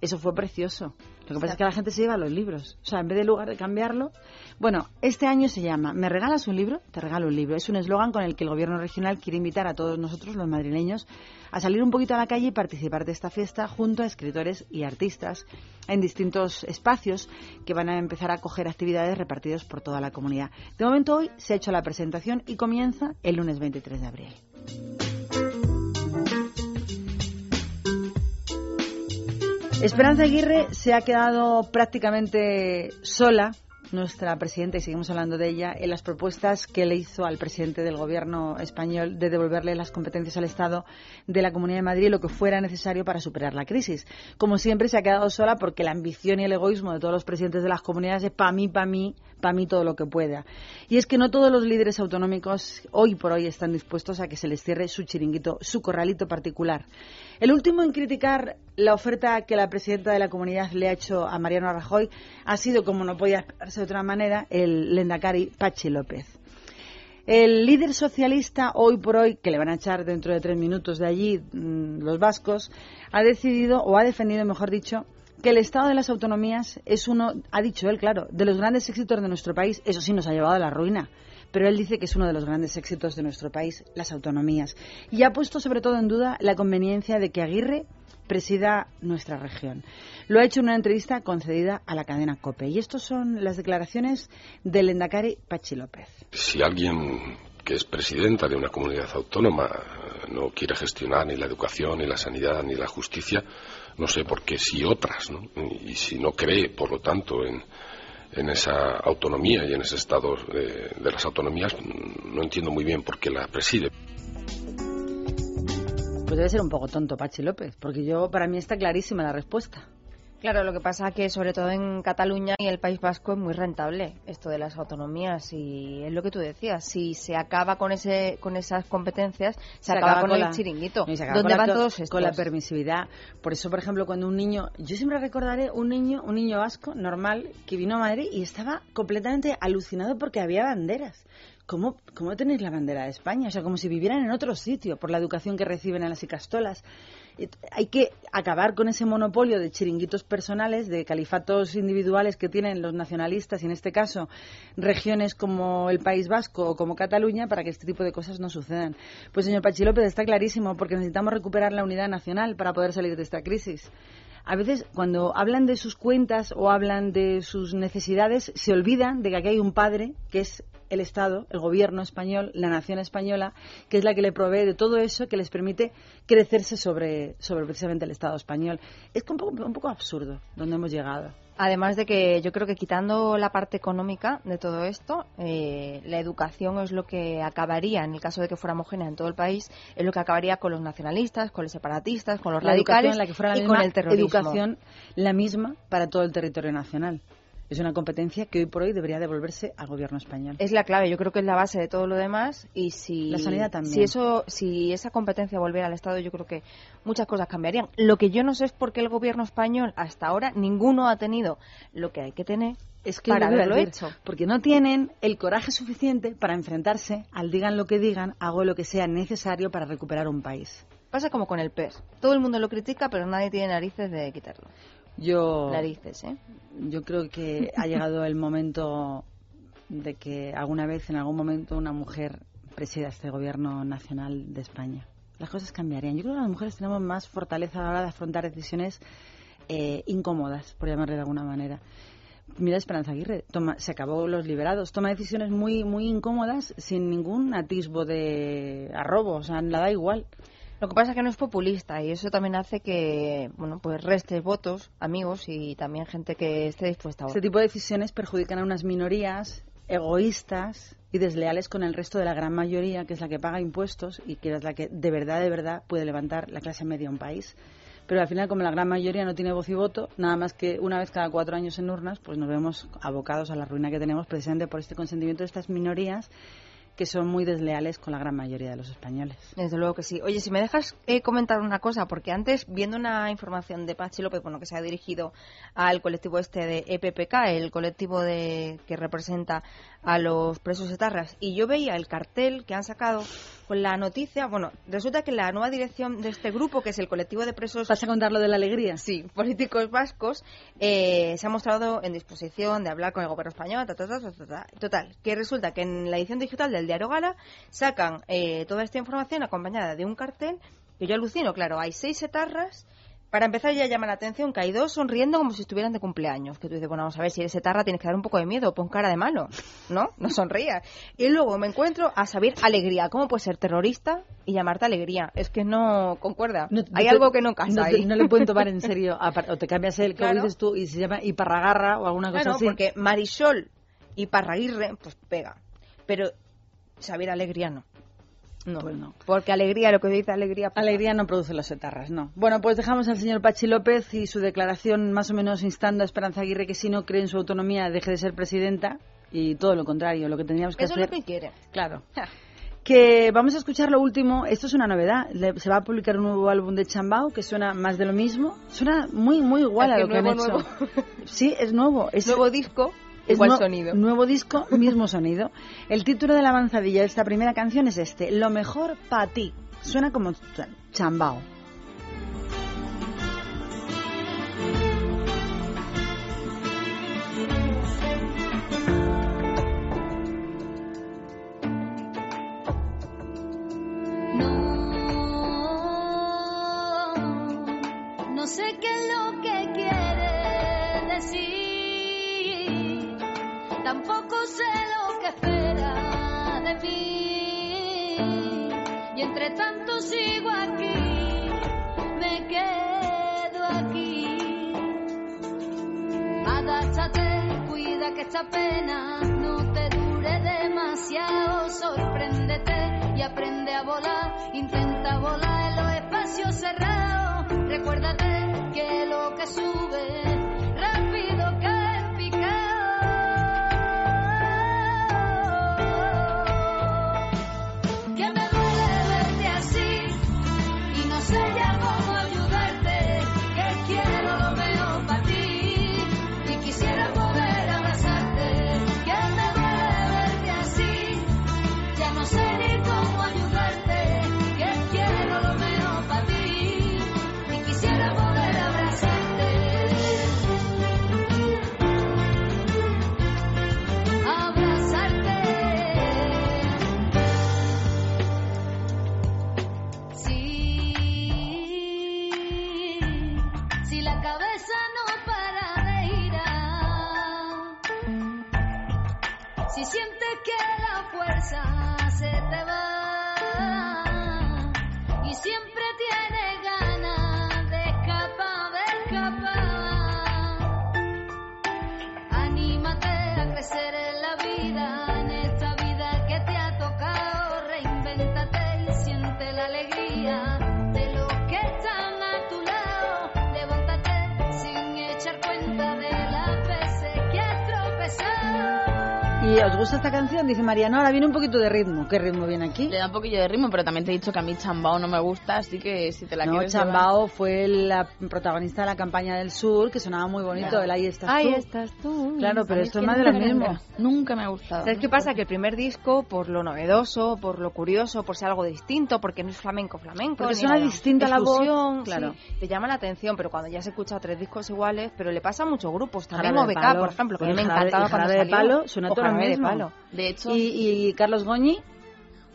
Eso fue precioso. Lo que pasa es que la gente se lleva los libros. O sea, en vez de lugar de cambiarlo. Bueno, este año se llama ¿Me regalas un libro? Te regalo un libro. Es un eslogan con el que el gobierno regional quiere invitar a todos nosotros, los madrileños, a salir un poquito a la calle y participar de esta fiesta junto a escritores y artistas en distintos espacios que van a empezar a coger actividades repartidas por toda la comunidad. De momento hoy se ha hecho la presentación y comienza el lunes 23 de abril. Esperanza Aguirre se ha quedado prácticamente sola, nuestra presidenta, y seguimos hablando de ella, en las propuestas que le hizo al presidente del gobierno español de devolverle las competencias al Estado de la Comunidad de Madrid lo que fuera necesario para superar la crisis. Como siempre, se ha quedado sola porque la ambición y el egoísmo de todos los presidentes de las comunidades es para mí, para mí, para mí todo lo que pueda. Y es que no todos los líderes autonómicos hoy por hoy están dispuestos a que se les cierre su chiringuito, su corralito particular. El último en criticar la oferta que la presidenta de la comunidad le ha hecho a Mariano Rajoy ha sido, como no podía esperarse de otra manera, el Lendakari Pachi López. El líder socialista, hoy por hoy, que le van a echar dentro de tres minutos de allí mmm, los vascos, ha decidido, o ha defendido, mejor dicho, que el Estado de las autonomías es uno, ha dicho él, claro, de los grandes éxitos de nuestro país. Eso sí nos ha llevado a la ruina pero él dice que es uno de los grandes éxitos de nuestro país, las autonomías. Y ha puesto sobre todo en duda la conveniencia de que Aguirre presida nuestra región. Lo ha hecho en una entrevista concedida a la cadena COPE. Y estas son las declaraciones del Endacari Pachi López. Si alguien que es presidenta de una comunidad autónoma, no quiere gestionar ni la educación, ni la sanidad, ni la justicia, no sé por qué si otras, ¿no? Y si no cree, por lo tanto, en, en esa autonomía y en ese estado de, de las autonomías, no entiendo muy bien por qué la preside. Pues debe ser un poco tonto Pachi López, porque yo para mí está clarísima la respuesta. Claro, lo que pasa que sobre todo en Cataluña y el País Vasco es muy rentable esto de las autonomías y es lo que tú decías, si se acaba con ese con esas competencias, se, acaba, con, el la- chiringuito. y se acaba ¿Dónde con la- van todos estos? Con la permisividad. Por eso, por ejemplo, cuando un niño, yo siempre recordaré un niño, un niño vasco normal que vino a Madrid y estaba completamente alucinado porque había banderas. ¿Cómo, ¿Cómo tenéis la bandera de España? O sea, como si vivieran en otro sitio por la educación que reciben en las icastolas. Hay que acabar con ese monopolio de chiringuitos personales, de califatos individuales que tienen los nacionalistas y, en este caso, regiones como el País Vasco o como Cataluña para que este tipo de cosas no sucedan. Pues, señor Pachi López, está clarísimo porque necesitamos recuperar la unidad nacional para poder salir de esta crisis. A veces, cuando hablan de sus cuentas o hablan de sus necesidades, se olvidan de que aquí hay un padre, que es el Estado, el gobierno español, la nación española, que es la que le provee de todo eso que les permite crecerse sobre, sobre precisamente el Estado español. Es un poco, un poco absurdo donde hemos llegado. Además de que yo creo que quitando la parte económica de todo esto, eh, la educación es lo que acabaría, en el caso de que fuera homogénea en todo el país, es lo que acabaría con los nacionalistas, con los separatistas, con los la radicales educación, la que fuera la y misma con el terrorismo. educación la misma para todo el territorio nacional. Es una competencia que hoy por hoy debería devolverse al gobierno español. Es la clave, yo creo que es la base de todo lo demás y si La sanidad también. si eso si esa competencia volviera al Estado, yo creo que muchas cosas cambiarían. Lo que yo no sé es por qué el gobierno español hasta ahora ninguno ha tenido lo que hay que tener es que para haberlo hecho. Porque no tienen el coraje suficiente para enfrentarse al digan lo que digan, hago lo que sea necesario para recuperar un país. Pasa como con el PES. Todo el mundo lo critica, pero nadie tiene narices de quitarlo. Yo, Narices, ¿eh? yo creo que ha llegado el momento de que alguna vez, en algún momento, una mujer presida este gobierno nacional de España. Las cosas cambiarían. Yo creo que las mujeres tenemos más fortaleza a la hora de afrontar decisiones eh, incómodas, por llamarle de alguna manera. Mira Esperanza Aguirre, toma, se acabó los liberados, toma decisiones muy muy incómodas sin ningún atisbo de arrobo, o sea, la da igual. Lo que pasa es que no es populista y eso también hace que, bueno, pues restes votos, amigos y también gente que esté dispuesta a Este tipo de decisiones perjudican a unas minorías egoístas y desleales con el resto de la gran mayoría, que es la que paga impuestos y que es la que de verdad, de verdad puede levantar la clase media de un país. Pero al final, como la gran mayoría no tiene voz y voto, nada más que una vez cada cuatro años en urnas, pues nos vemos abocados a la ruina que tenemos precisamente por este consentimiento de estas minorías que son muy desleales con la gran mayoría de los españoles. Desde luego que sí. Oye, si me dejas eh, comentar una cosa, porque antes, viendo una información de Pachi López, bueno, que se ha dirigido al colectivo este de EPPK, el colectivo de que representa a los presos etarras, y yo veía el cartel que han sacado con la noticia, bueno, resulta que la nueva dirección de este grupo, que es el colectivo de presos... ¿Vas a contar lo de la alegría? Sí, políticos vascos, eh, se ha mostrado en disposición de hablar con el gobierno español, ta, ta, ta, ta, ta, ta. total, que resulta que en la edición digital del diario Gala sacan eh, toda esta información acompañada de un cartel que yo alucino, claro, hay seis etarras. Para empezar ya llama la atención que hay dos sonriendo como si estuvieran de cumpleaños. Que tú dices, bueno, vamos a ver, si eres etarra tienes que dar un poco de miedo, pon cara de malo, ¿no? No sonrías. Y luego me encuentro a saber alegría. ¿Cómo puedes ser terrorista y llamarte alegría? Es que no concuerda. No- hay no algo que no casa no, ahí. no le pueden tomar en serio, a o te cambias el que Claro. dices tú y se llama hiparragarra o alguna cosa Claro, así. porque Marisol y Parraguirre, pues pega. Pero Xavier Alegría no. No, Pues no. porque alegría, lo que dice alegría. Alegría no produce los etarras, no. Bueno, pues dejamos al señor Pachi López y su declaración más o menos instando a Esperanza Aguirre que si no cree en su autonomía deje de ser presidenta y todo lo contrario, lo que tendríamos que Eso es lo hacer. que quiere. Claro. Que vamos a escuchar lo último, esto es una novedad, Le- se va a publicar un nuevo álbum de Chambao que suena más de lo mismo, suena muy muy igual a que lo que han hecho. nuevo. Sí, es nuevo, es Nuevo disco, igual sonido. Nuevo disco, mismo sonido. El título de la avanzadilla de esta primera canción es este, Lo mejor para ti. Suena como ch- chambao. Dice María, no, ahora viene un poquito de ritmo. ¿Qué ritmo viene aquí? Le da un poquillo de ritmo, pero también te he dicho que a mí Chambao no me gusta, así que si te la No, quieres Chambao fue la protagonista de la campaña del sur, que sonaba muy bonito, Claro. el Ahí estás tú. Ahí estás tú. Claro, pero esto es más de lo nunca me mismo. Nunca me ha gustado. ¿Sabes qué pasa? Que el primer disco, por lo novedoso, por lo curioso, por ser algo distinto, porque no es flamenco flamenco, Porque suena nada. distinta la voz, claro. sí, te llama la atención, pero cuando ya se escucha tres discos iguales, pero le pasa a muchos grupos, también OBK, por ejemplo, que a mí El me encantaba cuando Jarabe de. Palo suena todo lo Jarabe de mismo. Palo. De hecho, ¿Y, y Carlos Goñi?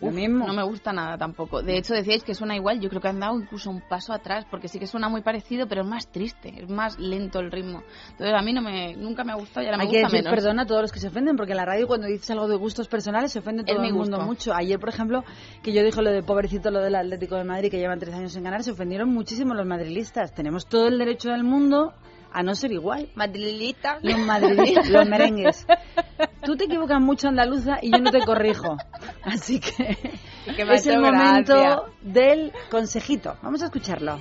Lo Uf, mismo. No me gusta nada tampoco. De hecho, decíais que suena igual. Yo creo que han dado incluso un paso atrás, porque sí que suena muy parecido, pero es más triste, es más lento el ritmo. Entonces, a mí no me, nunca me ha gustado y ahora Hay me que gusta decir menos. perdón a todos los que se ofenden, porque en la radio cuando dices algo de gustos personales se ofende Es todo el mundo mucho. Ayer, por ejemplo, que yo dije lo de pobrecito, lo del Atlético de Madrid, que llevan tres años en ganar, se ofendieron muchísimo los madrilistas. Tenemos todo el derecho del mundo a no ser igual. Madrilita. Los madrilistas, los merengues. Tú te equivocas mucho andaluza y yo no te corrijo. Así que Que es el momento gracia. del consejito. Vamos a escucharlo.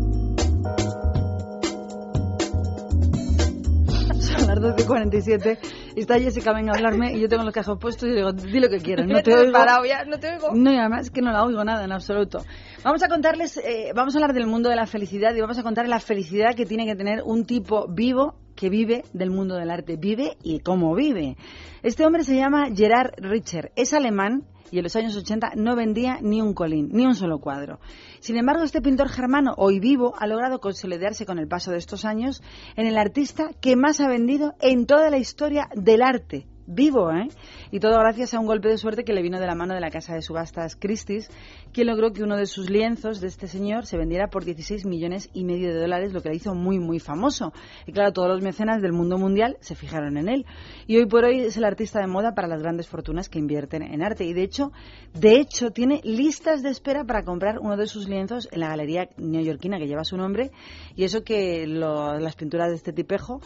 Son las 12.47 y está Jessica, venga a hablarme y yo tengo los cajos puestos y digo, di lo que quieras, no te oigo. parado ya, no te oigo. No, y además es que no la oigo nada en absoluto. Vamos a contarles, eh, vamos a hablar del mundo de la felicidad y vamos a contar la felicidad que tiene que tener un tipo vivo que vive del mundo del arte. Vive y cómo vive. Este hombre se llama Gerard Richter, es alemán y en los años 80 no vendía ni un colín, ni un solo cuadro. Sin embargo, este pintor germano, hoy vivo, ha logrado consolidarse con el paso de estos años en el artista que más ha vendido en toda la historia del arte. Vivo, ¿eh? Y todo gracias a un golpe de suerte que le vino de la mano de la casa de subastas Christie's, quien logró que uno de sus lienzos de este señor se vendiera por 16 millones y medio de dólares, lo que le hizo muy, muy famoso. Y claro, todos los mecenas del mundo mundial se fijaron en él. Y hoy por hoy es el artista de moda para las grandes fortunas que invierten en arte. Y de hecho, de hecho, tiene listas de espera para comprar uno de sus lienzos en la galería neoyorquina que lleva su nombre. Y eso que las pinturas de este tipejo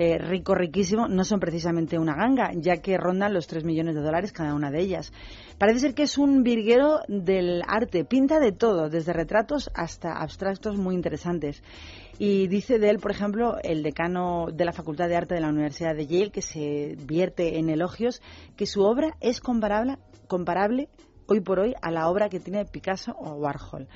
eh, rico, riquísimo, no son precisamente una ganga, ya que rondan los 3 millones de dólares cada una de ellas. Parece ser que es un virguero del arte, pinta de todo, desde retratos hasta abstractos muy interesantes. Y dice de él, por ejemplo, el decano de la Facultad de Arte de la Universidad de Yale, que se vierte en elogios, que su obra es comparable, comparable hoy por hoy a la obra que tiene Picasso o Warhol.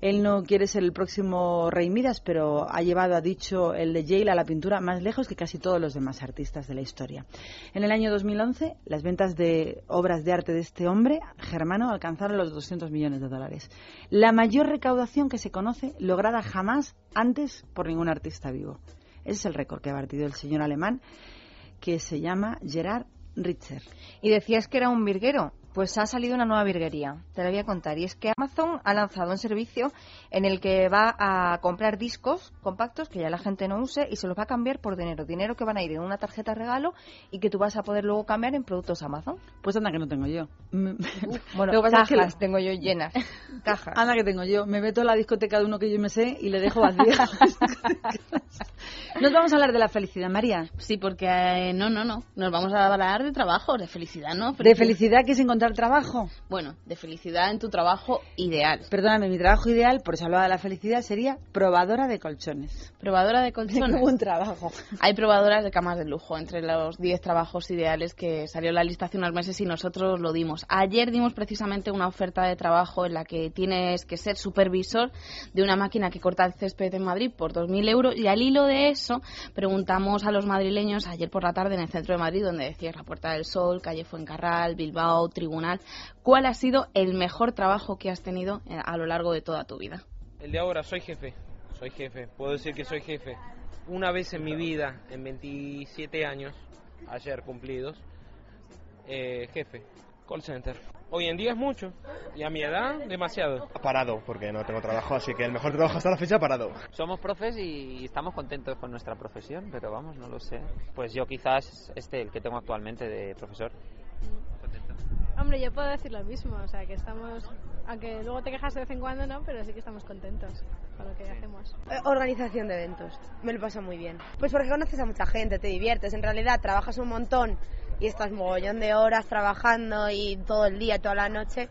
Él no quiere ser el próximo Rey Midas, pero ha llevado, ha dicho, el de Yale a la pintura más lejos que casi todos los demás artistas de la historia. En el año 2011, las ventas de obras de arte de este hombre germano alcanzaron los 200 millones de dólares. La mayor recaudación que se conoce lograda jamás antes por ningún artista vivo. Ese es el récord que ha batido el señor alemán que se llama Gerard Richter. Y decías que era un virguero. Pues ha salido una nueva virguería, te la voy a contar. Y es que Amazon ha lanzado un servicio en el que va a comprar discos compactos que ya la gente no use y se los va a cambiar por dinero. Dinero que van a ir en una tarjeta regalo y que tú vas a poder luego cambiar en productos Amazon. Pues anda que no tengo yo. bueno, Lo que pasa es que cajas lo- tengo yo llenas. Cajas. Anda que tengo yo. Me meto en la discoteca de uno que yo me sé y le dejo vacía. Nos vamos a hablar de la felicidad, María. Sí, porque eh, no, no, no. Nos vamos a hablar de trabajo, de felicidad, ¿no? De felicidad que es encontrar trabajo. Bueno, de felicidad en tu trabajo ideal. Perdóname, mi trabajo ideal, por eso hablaba de la felicidad, sería probadora de colchones. Probadora de colchones. Qué buen trabajo. Hay probadoras de camas de lujo entre los 10 trabajos ideales que salió la lista hace unos meses y nosotros lo dimos. Ayer dimos precisamente una oferta de trabajo en la que tienes que ser supervisor de una máquina que corta el césped en Madrid por 2.000 euros y al hilo de eso preguntamos a los madrileños ayer por la tarde en el centro de Madrid donde decías la Puerta del Sol, calle Fuencarral, Bilbao, Tribunal, ¿cuál ha sido el mejor trabajo que has tenido eh, a lo largo de toda tu vida? El de ahora, soy jefe. Soy jefe. Puedo decir que soy jefe. Una vez en mi vida, en 27 años, ayer cumplidos, eh, jefe. Call center. Hoy en día es mucho. Y a mi edad, demasiado. Parado, porque no tengo trabajo, así que el mejor trabajo hasta la fecha parado. Somos profes y estamos contentos con nuestra profesión, pero vamos, no lo sé. Pues yo quizás este, el que tengo actualmente de profesor. Hombre, yo puedo decir lo mismo, o sea, que estamos, aunque luego te quejas de vez en cuando, ¿no? Pero sí que estamos contentos con lo que hacemos. Eh, Organización de eventos. Me lo paso muy bien. Pues porque conoces a mucha gente, te diviertes. En realidad trabajas un montón y estás mogollón de horas trabajando y todo el día, toda la noche.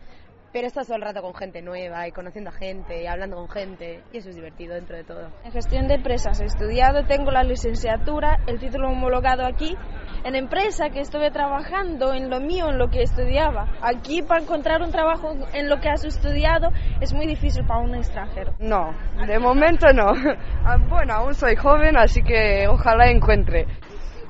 Pero estás todo el rato con gente nueva y conociendo a gente y hablando con gente. Y eso es divertido dentro de todo. En gestión de empresas he estudiado, tengo la licenciatura, el título homologado aquí. En empresa que estuve trabajando en lo mío, en lo que estudiaba. Aquí para encontrar un trabajo en lo que has estudiado es muy difícil para un extranjero. No, de momento no. Ah, Bueno, aún soy joven, así que ojalá encuentre.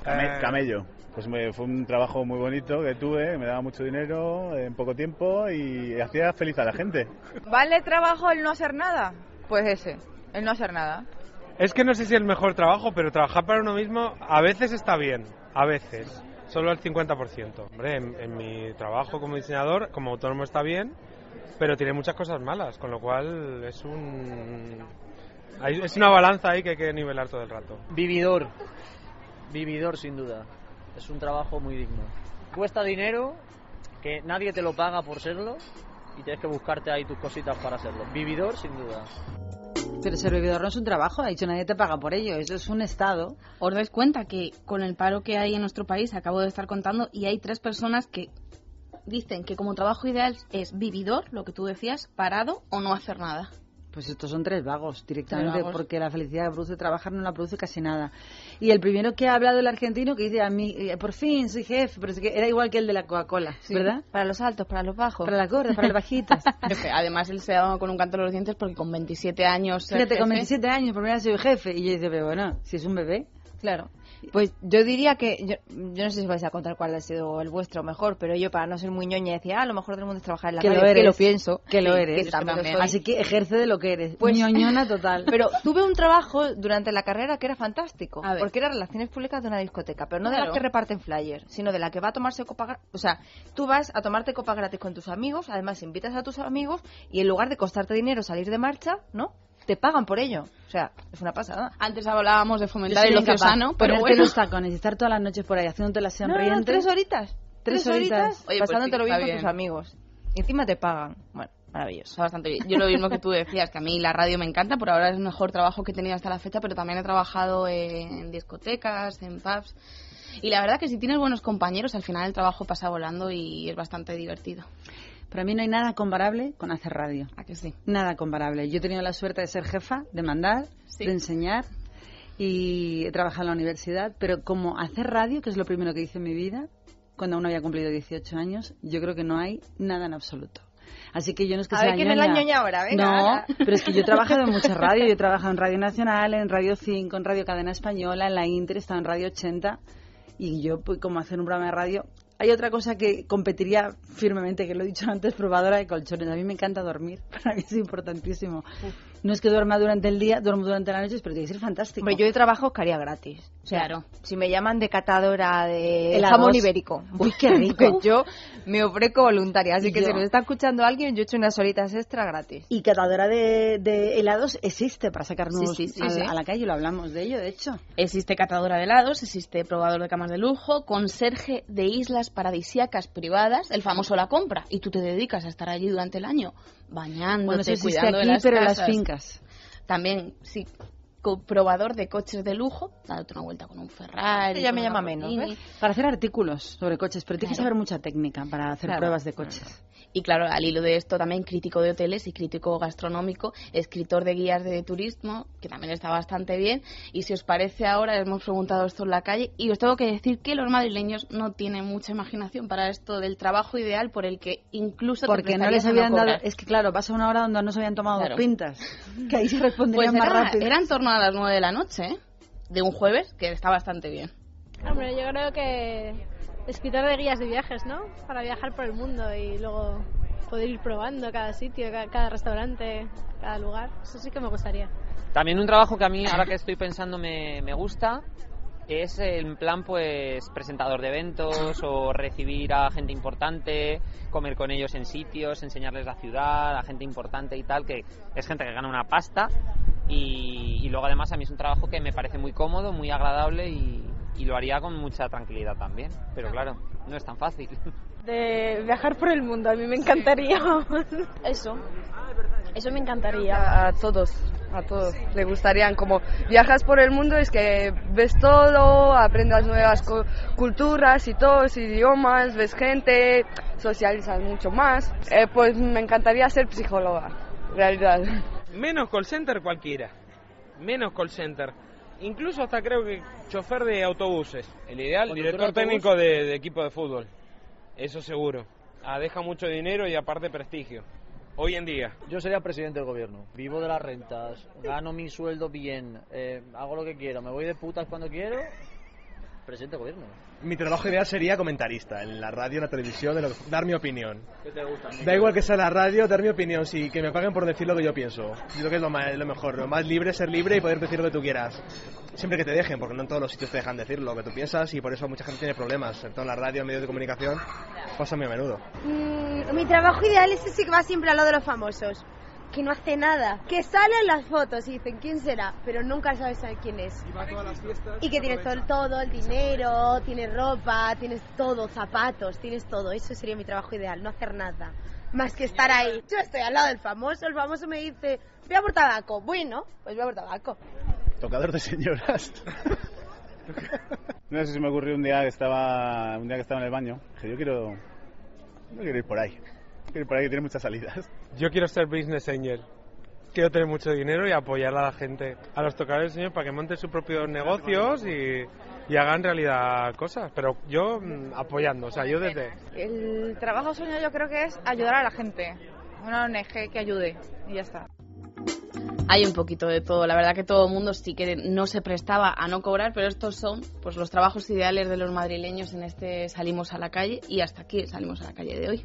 Came- camello. Pues me- fue un trabajo muy bonito que tuve, me daba mucho dinero en poco tiempo y hacía feliz a la gente. ¿Vale trabajo el no hacer nada? Pues ese, el no hacer nada. Es que no sé si es el mejor trabajo, pero trabajar para uno mismo a veces está bien. A veces. Solo el 50%. Hombre, en, en mi trabajo como diseñador, como autónomo está bien, pero tiene muchas cosas malas, con lo cual es un... hay- Es una balanza ahí que hay que nivelar todo el rato. Vividor. Vividor, sin duda. Es un trabajo muy digno. Cuesta dinero, que nadie te lo paga por serlo, y tienes que buscarte ahí tus cositas para hacerlo. Vividor, sin duda. Pero ser bebedor no es un trabajo, ha dicho nadie te paga por ello, eso es un estado. ¿Os dais cuenta que con el paro que hay en nuestro país, acabo de estar contando, y hay tres personas que dicen que como trabajo ideal es vividor, lo que tú decías, parado o no hacer nada? Pues estos son tres vagos directamente, Tres vagos. porque la felicidad que produce trabajar no la produce casi nada. Y el primero que ha hablado el argentino que dice a mí, eh, por fin soy jefe, pero es que era igual que el de la Coca-Cola, ¿verdad? Para los altos, para los bajos. Para las gordas, para las bajitas. Además, él se ha dado con un canto en los dientes porque con 27 años. Fíjate, con jefe- 27 años, por primera vez soy jefe. Y yo dice, pero bueno, si es un bebé. Claro. Pues yo diría que, yo, yo no sé si vais a contar cuál ha sido el vuestro mejor, pero yo para no ser muy ñoña decía, ah, lo mejor del mundo es trabajar en la Que radio, lo eres. que lo pienso. Que lo eres. que también lo. Así que ejerce de lo que eres. Pues- ñoñona total. Pero tuve un trabajo durante la carrera que era fantástico, porque era relaciones públicas de una discoteca, pero no de Claro. la que reparten flyers, sino de la que va a tomarse copa gratis. O sea, tú vas a tomarte copa gratis con tus amigos, además invitas a tus amigos y en lugar de costarte dinero salir de marcha, ¿no? Te pagan por ello. O sea, es una pasada. Antes hablábamos de fomentar el ocio sano, pero Ponerte bueno. los tacones y estar todas las noches por ahí haciéndote las No, no, tres horitas. Tres Tres, horitas, horitas. Oye, pues pasándotelo sí, bien con tus amigos. Y encima te pagan. Bueno, maravilloso. Está bastante bien. Yo lo mismo que tú decías, que a mí la radio me encanta, por ahora es el mejor trabajo que he tenido hasta la fecha, pero también he trabajado en discotecas, en pubs. Y la verdad que si tienes buenos compañeros, al final el trabajo pasa volando y es bastante divertido. Para mí no hay nada comparable con hacer radio. ¿A que sí? Nada comparable. Yo he tenido la suerte de ser jefa, de mandar, Sí. de enseñar y he trabajado en la universidad, pero como hacer radio, que es lo primero que hice en mi vida, cuando aún no había cumplido 18 años, yo creo que no hay nada en absoluto. Así que yo no es que A sea ver quién es la ñoña. ahora, venga, No, pero es que yo he trabajado en muchas radios. Yo he trabajado en Radio Nacional, en Radio 5, en Radio Cadena Española, en la Inter, he estado en Radio 80. Y yo, pues, como hacer un programa de radio... Hay otra cosa que competiría firmemente, que lo he dicho antes, probadora de colchones. A mí me encanta dormir, para mí es importantísimo. No es que duerma durante el día, duermo durante las noches, pero tiene que ser fantástico. Hombre, yo de trabajo que haría gratis. O sea, Claro. si me llaman de catadora de Helados. jamón ibérico. Uy, qué rico. Pues yo me ofrezco voluntaria. Así que yo- si nos está escuchando alguien, yo he hecho unas horitas extra gratis. Y catadora de, de helados existe para sacarnos Sí, sí, sí, a, sí. a la calle, lo hablamos de ello, de hecho. Existe catadora de helados, existe probador de camas de lujo, conserje de islas paradisíacas privadas, el famoso La Compra, y tú te dedicas a estar allí durante el año, bañándote, Bueno, eso cuidando de aquí, las pero en las casas. fincas. También, sí, probador de coches de lujo, dándote una vuelta con un Ferrari. Ya me con llama menos. ¿ves? Para hacer artículos sobre coches, pero tienes que saber mucha técnica para hacer Claro. pruebas de coches. Y claro, al hilo de esto también crítico de hoteles y crítico gastronómico, escritor de guías de turismo, que también está bastante bien. Y si os parece ahora, hemos preguntado esto en la calle y os tengo que decir que los madrileños no tienen mucha imaginación para esto del trabajo ideal por el que incluso te Porque no prestarías les habían dado... Es que claro, pasa una hora donde no se habían tomado dos pintas. Que ahí se Pues responderían más era, rápido. era en torno a las nueve de la noche, ¿eh? de un jueves, que está bastante bien. Hombre, yo creo que escritor de guías de viajes, ¿no? Para viajar por el mundo y luego poder ir probando cada sitio, ca- cada, restaurante, cada lugar. Eso sí que me gustaría. También un trabajo que a mí, ahora que estoy pensando, me, me gusta es en plan, pues, presentador de eventos o recibir a gente importante, comer con ellos en sitios, enseñarles la ciudad, a gente importante y tal, que es gente que gana una pasta y, y luego además a mí es un trabajo que me parece muy cómodo, muy agradable y, y lo haría con mucha tranquilidad también, pero claro, no es tan fácil. De viajar por el mundo, a mí me encantaría. Eso. Eso me encantaría. A todos, a todos. Le gustarían como viajas por el mundo, es que ves todo, aprendas nuevas cu- culturas y todos idiomas, ves gente, socializas mucho más. Eh, pues me encantaría ser psicóloga, en realidad. Menos call center cualquiera. Menos call center. Incluso hasta creo que chofer de autobuses. El ideal, director técnico de, de equipo de fútbol. Eso seguro. Ah, deja mucho dinero y aparte prestigio. Hoy en día. Yo sería presidente del gobierno. Vivo de las rentas, gano mi sueldo bien, eh, hago lo que quiero, me voy de putas cuando quiero. Presidente del gobierno. Mi trabajo ideal sería comentarista en la radio, en la televisión, de lo- dar mi opinión. ¿Qué te gusta? Da igual que sea la radio, dar mi opinión, sí, que me paguen por decir lo que yo pienso. Yo creo que es lo, más, lo mejor, lo más libre, ser libre y poder decir lo que tú quieras. Siempre que te dejen, porque no en todos los sitios te dejan decir lo que tú piensas y por eso mucha gente tiene problemas. Sobre todo en la radio, en medios de comunicación, pasa muy a menudo. Mm, mi trabajo ideal es ese que va siempre al lado de los famosos. Que no hace nada. Que sale en las fotos y dicen quién será, pero nunca sabes a quién es. Y que tienes todo, todo, el dinero, tienes ropa, tienes todo, zapatos, tienes todo. Eso sería mi trabajo ideal, no hacer nada. Más que estar ahí. Yo estoy al lado del famoso, el famoso me dice, voy a por tabaco. Bueno, pues voy a por tabaco. Tocador de señoras. No sé si me ocurrió un día que estaba un día que estaba en el baño. Dije, yo quiero yo quiero ir por ahí. Quiero ir por ahí que tiene muchas salidas. Yo quiero ser business angel. Quiero tener mucho dinero y apoyar a la gente, a los tocadores de señor, para que monten sus propios negocios y, y hagan realidad cosas. Pero yo mm, apoyando, o sea, yo desde... El trabajo sueño yo creo que es ayudar a la gente. Una ONG que ayude y ya está. Hay un poquito de todo. La verdad que todo el mundo sí que no se prestaba a no cobrar, pero estos son pues los trabajos ideales de los madrileños en este Salimos a la calle y hasta aquí salimos a la calle de hoy.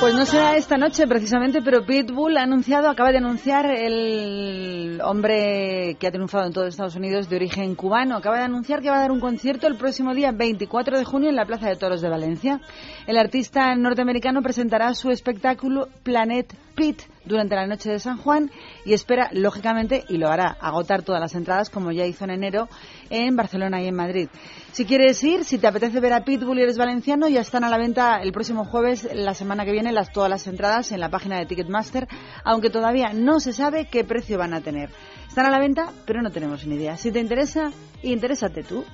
Pues no será esta noche precisamente, pero Pitbull ha anunciado, acaba de anunciar el hombre que ha triunfado en todo Estados Unidos de origen cubano, acaba de anunciar que va a dar un concierto el próximo día 24 de junio en la Plaza de Toros de Valencia. El artista norteamericano presentará su espectáculo Planet Pit durante la noche de San Juan y espera, lógicamente, y lo hará, agotar todas las entradas como ya hizo en enero en Barcelona y en Madrid. Si quieres ir, si te apetece ver a Pitbull y eres valenciano, ya están a la venta el próximo jueves, la semana que viene, las, todas las entradas en la página de Ticketmaster, aunque todavía no se sabe qué precio van a tener. Están a la venta, pero no tenemos ni idea. Si te interesa, interésate tú.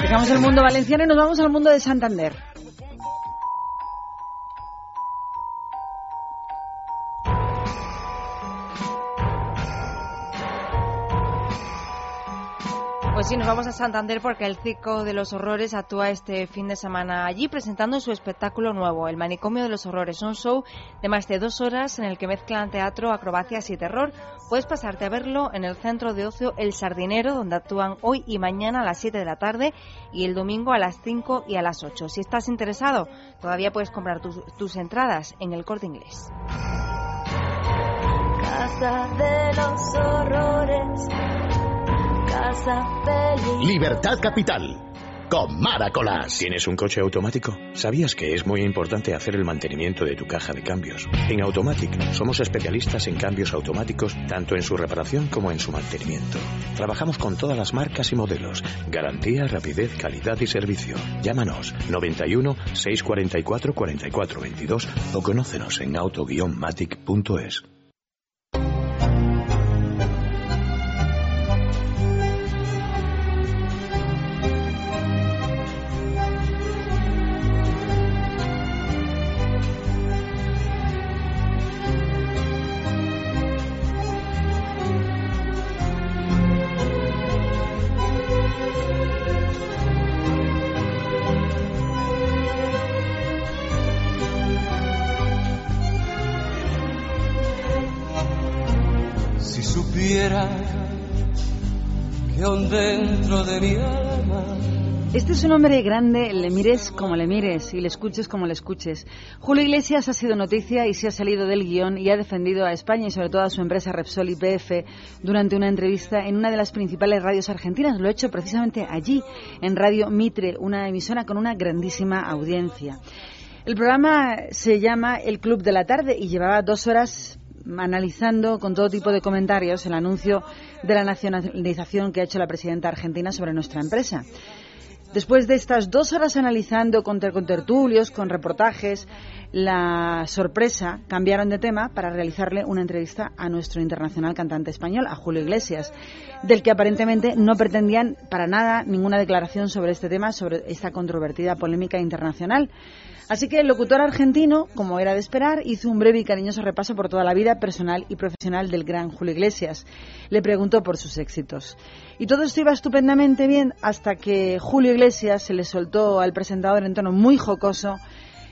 Dejamos el mundo valenciano y nos vamos al mundo de Santander. Pues sí, nos vamos a Santander porque el Circo de los Horrores actúa este fin de semana allí presentando su espectáculo nuevo, El Manicomio de los Horrores, un show de más de dos horas en el que mezclan teatro, acrobacias y terror. Puedes pasarte a verlo en el centro de ocio El Sardinero, donde actúan hoy y mañana a las 7 de la tarde y el domingo a las 5 y a las 8. Si estás interesado, todavía puedes comprar tus, tus entradas en el corte inglés. Casa de los horrores. Casa feliz. Libertad Capital. Con Maracolas. ¿Tienes un coche automático? ¿Sabías que es muy importante hacer el mantenimiento de tu caja de cambios? En Automatic somos especialistas en cambios automáticos, tanto en su reparación como en su mantenimiento. Trabajamos con todas las marcas y modelos. Garantía, rapidez, calidad y servicio. Llámanos 91 644 4422 o conócenos en auto-matic.es. dentro de mi Este es un hombre grande, le mires como le mires y le escuches como le escuches. Julio Iglesias ha sido noticia y se ha salido del guion y ha defendido a España y sobre todo a su empresa Repsol YPF durante una entrevista en una de las principales radios argentinas. Lo ha hecho precisamente allí, en Radio Mitre, una emisora con una grandísima audiencia. El programa se llama El Club de la Tarde y llevaba dos horas analizando con todo tipo de comentarios el anuncio de la nacionalización que ha hecho la presidenta argentina sobre nuestra empresa. Después de estas dos horas analizando con, ter- con tertulios, con reportajes, la sorpresa cambiaron de tema para realizarle una entrevista a nuestro internacional cantante español, a Julio Iglesias, del que aparentemente no pretendían para nada ninguna declaración sobre este tema, sobre esta controvertida polémica internacional. Así que el locutor argentino, como era de esperar, hizo un breve y cariñoso repaso por toda la vida personal y profesional del gran Julio Iglesias. Le preguntó por sus éxitos. Y todo esto iba estupendamente bien hasta que Julio Iglesias se le soltó al presentador en tono muy jocoso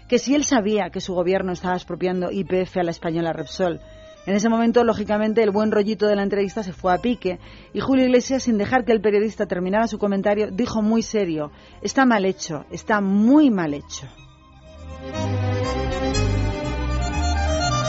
que si él sabía que su gobierno estaba expropiando IPF a la española Repsol. En ese momento, lógicamente, el buen rollito de la entrevista se fue a pique y Julio Iglesias, sin dejar que el periodista terminara su comentario, dijo muy serio, está mal hecho, está muy mal hecho.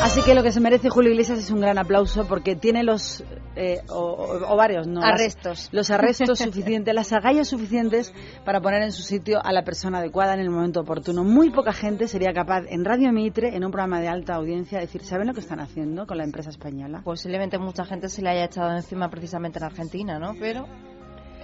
Así que lo que se merece Julio Iglesias es un gran aplauso porque tiene los eh, o, o- varios no Arrestos. los arrestos suficientes, las agallas suficientes para poner en su sitio a la persona adecuada en el momento oportuno. Muy poca gente sería capaz en Radio Mitre, en un programa de alta audiencia, de decir, ¿saben lo que están haciendo con la empresa española? Posiblemente mucha gente se le haya echado encima precisamente en Argentina, ¿no? Pero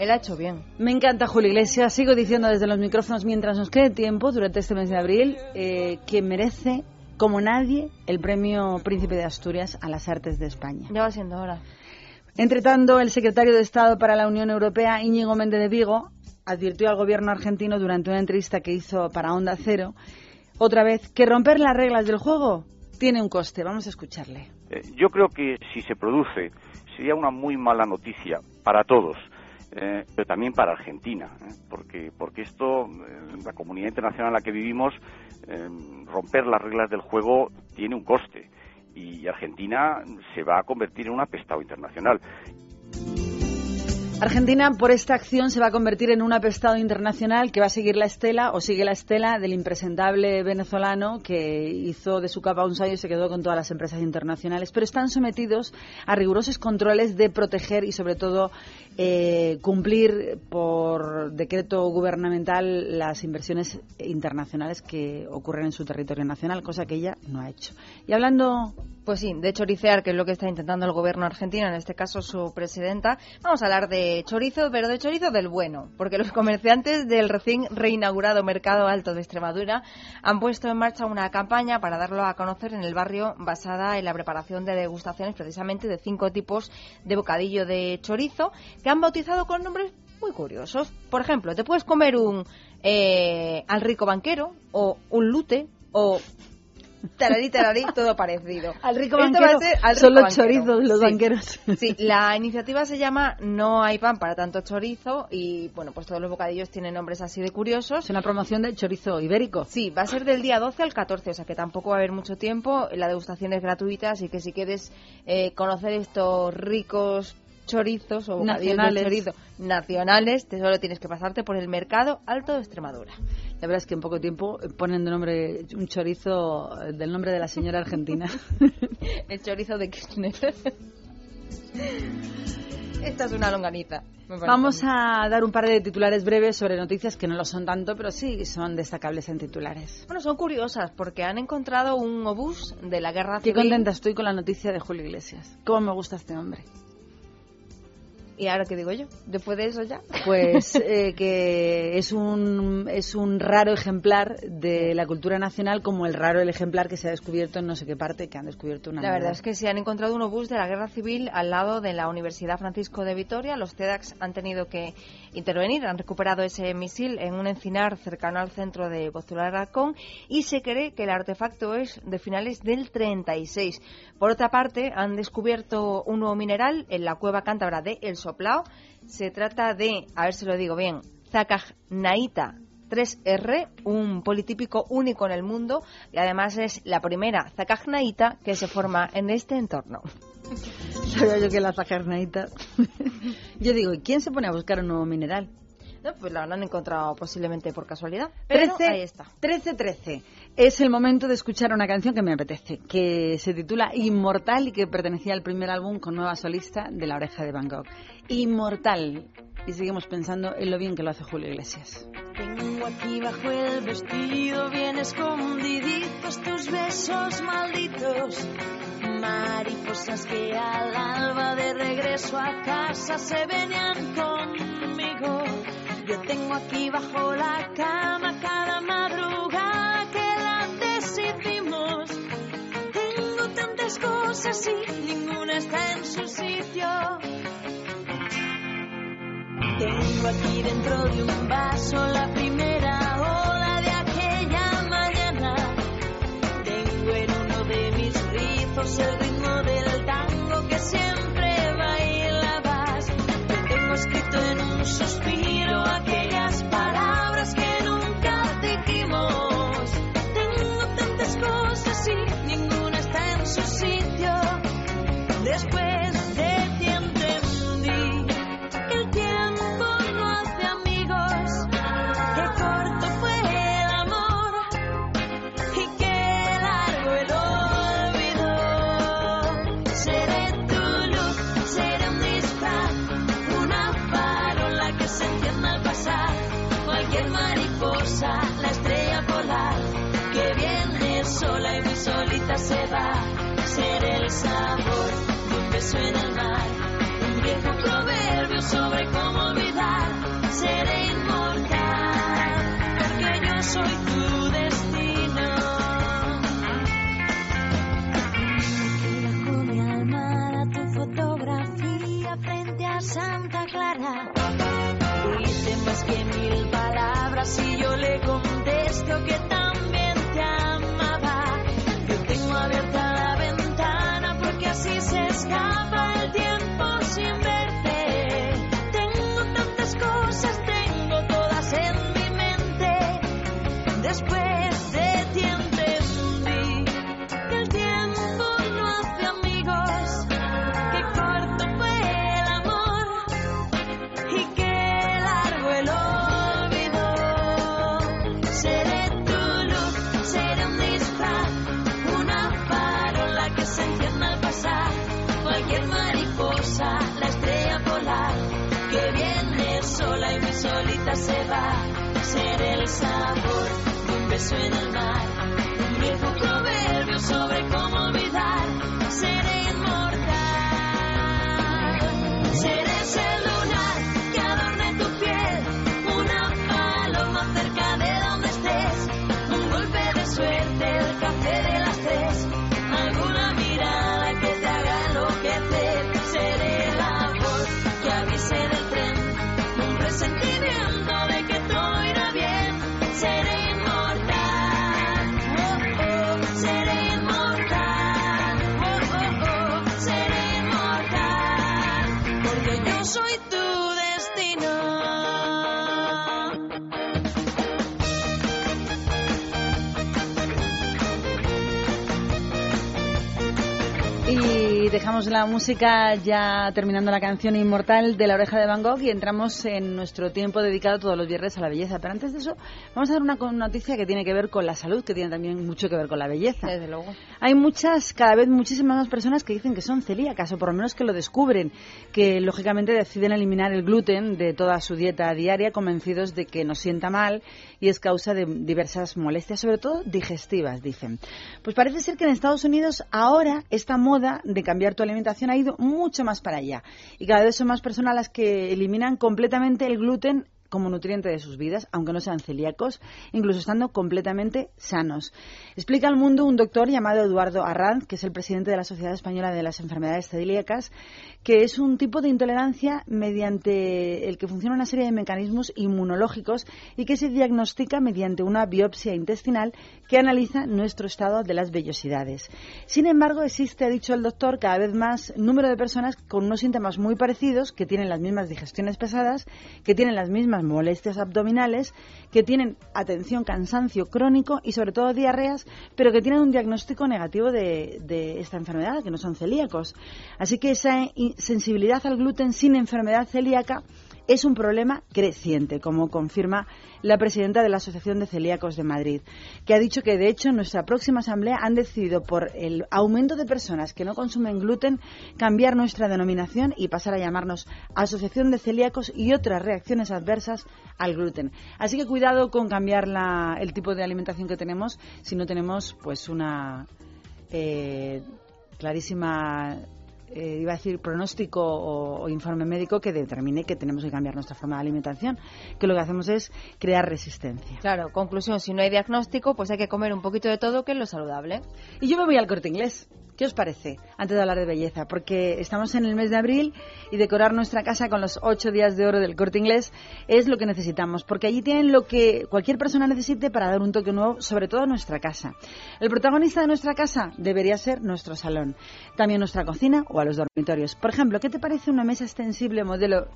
él ha hecho bien. Me encanta Julio Iglesias. Sigo diciendo desde los micrófonos mientras nos quede tiempo durante este mes de abril eh, que merece como nadie el premio Príncipe de Asturias a las Artes de España. Ya va siendo hora. Entre tanto, el secretario de Estado para la Unión Europea, Íñigo Méndez de Vigo, advirtió al gobierno argentino durante una entrevista que hizo para Onda Cero, otra vez, que romper las reglas del juego tiene un coste. Vamos a escucharle. Eh, Yo creo que si se produce sería una muy mala noticia para todos, eh, pero también para Argentina, ¿eh? porque porque esto, eh, la comunidad internacional en la que vivimos, romper las reglas del juego tiene un coste y Argentina se va a convertir en un apestado internacional. Argentina, por esta acción, se va a convertir en un apestado internacional que va a seguir la estela o sigue la estela del impresentable venezolano que hizo de su capa un sallo y se quedó con todas las empresas internacionales. Pero están sometidos a rigurosos controles de proteger y, sobre todo, eh, cumplir por decreto gubernamental las inversiones internacionales que ocurren en su territorio nacional, cosa que ella no ha hecho. Y hablando Pues sí, de choricear, que es lo que está intentando el gobierno argentino, en este caso su presidenta. Vamos a hablar de chorizo, pero de chorizo del bueno, porque los comerciantes del recién reinaugurado Mercado Alto de Extremadura han puesto en marcha una campaña para darlo a conocer en el barrio basada en la preparación de degustaciones precisamente de cinco tipos de bocadillo de chorizo que han bautizado con nombres muy curiosos. Por ejemplo, te puedes comer un eh, al rico banquero o un lute o tararí, tararí, todo parecido. Al rico banquero al son rico los banquero. chorizos, los Sí. banqueros. Sí, la iniciativa se llama No hay pan para tanto chorizo y bueno, pues todos los bocadillos tienen nombres así de curiosos. Es una promoción de chorizo ibérico. Sí, va a ser del día 12 al 14, o sea que tampoco va a haber mucho tiempo. La degustación es gratuita, así que si quieres eh, conocer estos ricos chorizos o bocadillos Nacionales. de chorizo nacionales, te solo tienes que pasarte por el mercado alto de Extremadura. La verdad es que en poco tiempo ponen de nombre un chorizo eh, del nombre de la señora argentina. el chorizo de Kirchner. Esta es una longaniza. Vamos a dar un par de titulares breves sobre noticias que no lo son tanto, pero sí son destacables en titulares. Bueno, son curiosas porque han encontrado un obús de la guerra Qué civil. contenta estoy con la noticia de Julio Iglesias. ¿Cómo me gusta este hombre? ¿Y ahora qué digo yo? Después de eso ya. Pues eh, que es un, es un raro ejemplar de la cultura nacional como el raro el ejemplar que se ha descubierto en no sé qué parte, que han descubierto una La verdad medalla. es que se han encontrado un obús de la guerra civil al lado de la Universidad Francisco de Vitoria. Los TEDx han tenido que intervenir, han recuperado ese misil en un encinar cercano al centro de Bozular Arcón y se cree que el artefacto es de finales del 36. Por otra parte, han descubierto un nuevo mineral en la cueva cántabra de El Soplao. Se trata de, a ver si lo digo bien, Zacagnaita 3R, un politípico único en el mundo y además es la primera zacagnaita que se forma en este entorno. Sabía yo que la zacarnaita. yo digo, ¿y quién se pone a buscar un nuevo mineral? No, pues la han encontrado posiblemente por casualidad. Pero 13, ahí está. 13-13. Es el momento de escuchar una canción que me apetece, que se titula Inmortal y que pertenecía al primer álbum con nueva solista de La Oreja de Van Gogh. Inmortal. Y seguimos pensando en lo bien que lo hace Julio Iglesias. Tengo aquí bajo el vestido bien escondiditos tus besos malditos. Mariposas que al alba de regreso a casa se venían conmigo. Yo tengo aquí bajo la cama cada madrugada que la decidimos. Tengo tantas cosas y ninguna está en su sitio. Tengo aquí dentro de un vaso la primera ola de aquella mañana. Tengo en uno de mis rizos el ritmo del tango que siempre bailabas. Yo tengo escrito en un suspiro aquellas palabras que nunca dijimos. Tengo tantas cosas y ninguna está en su sitio. Después en el mar, un viejo proverbio sobre cómo olvidar. Seré inmortal, porque yo soy tu destino. Bajo mi almohada tu fotografía frente a Santa Clara. Dice más que mil palabras y yo le contesto que escapa el tiempo sin verte. Tengo tantas cosas, tengo todas en mi mente. Después sabor de un beso en el mar. Un viejo proverbio sobre cómo olvidar. Dejamos la música ya terminando la canción inmortal de la oreja de Van Gogh y entramos en nuestro tiempo dedicado todos los viernes a la belleza. Pero antes de eso, vamos a dar una noticia que tiene que ver con la salud, que tiene también mucho que ver con la belleza. Desde luego. Hay muchas, cada vez muchísimas más personas que dicen que son celíacas o por lo menos que lo descubren, que lógicamente deciden eliminar el gluten de toda su dieta diaria convencidos de que nos sienta mal y es causa de diversas molestias, sobre todo digestivas, dicen. Pues parece ser que en Estados Unidos ahora esta moda de cambiar alimentación ha ido mucho más para allá. Y cada vez son más personas las que eliminan completamente el gluten como nutriente de sus vidas, aunque no sean celíacos, incluso estando completamente sanos. Explica al mundo un doctor llamado Eduardo Arranz, que es el presidente de la Sociedad Española de las Enfermedades Celíacas, que es un tipo de intolerancia mediante el que funciona una serie de mecanismos inmunológicos y que se diagnostica mediante una biopsia intestinal que analiza nuestro estado de las vellosidades. Sin embargo, existe, ha dicho el doctor, cada vez más número de personas con unos síntomas muy parecidos, que tienen las mismas digestiones pesadas, que tienen las mismas molestias abdominales, que tienen, atención, cansancio crónico y sobre todo diarreas, pero que tienen un diagnóstico negativo de, de esta enfermedad, que no son celíacos. Así que esa sensibilidad al gluten sin enfermedad celíaca es un problema creciente, como confirma la presidenta de la Asociación de Celíacos de Madrid, que ha dicho que, de hecho, nuestra próxima asamblea han decidido, por el aumento de personas que no consumen gluten, cambiar nuestra denominación y pasar a llamarnos Asociación de Celíacos y otras reacciones adversas al gluten. Así que cuidado con cambiar la- el tipo de alimentación que tenemos si no tenemos, pues, una eh, clarísima eh, iba a decir pronóstico o, o informe médico que determine que tenemos que cambiar nuestra forma de alimentación, que lo que hacemos es crear resistencia. Claro, conclusión, si no hay diagnóstico, pues hay que comer un poquito de todo, que es lo saludable. Y yo me voy al corte inglés. ¿Qué os parece? Antes de hablar de belleza, porque estamos en el mes de abril y decorar nuestra casa con los ocho días de oro del corte inglés es lo que necesitamos, porque allí tienen lo que cualquier persona necesite para dar un toque nuevo, sobre todo a nuestra casa. El protagonista de nuestra casa debería ser nuestro salón, también nuestra cocina o a los dormitorios. Por ejemplo, ¿qué te parece una mesa extensible modelo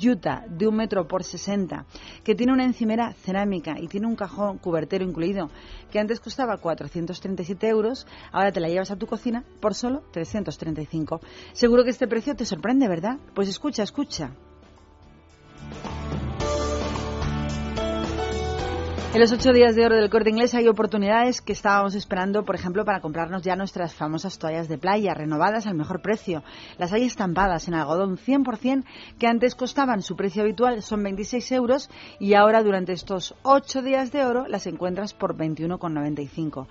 Utah de un metro por 60, que tiene una encimera cerámica y tiene un cajón cubertero incluido, que antes costaba 437 euros, ahora te la llevas a tu cocina por solo 335. Seguro que este precio te sorprende, ¿verdad? Pues escucha, escucha. En los ocho días de oro del corte inglés hay oportunidades que estábamos esperando, por ejemplo, para comprarnos ya nuestras famosas toallas de playa, renovadas al mejor precio. Las hay estampadas en algodón 100%, que antes costaban su precio habitual, son 26 euros, y ahora durante estos ocho días de oro las encuentras por 21,95.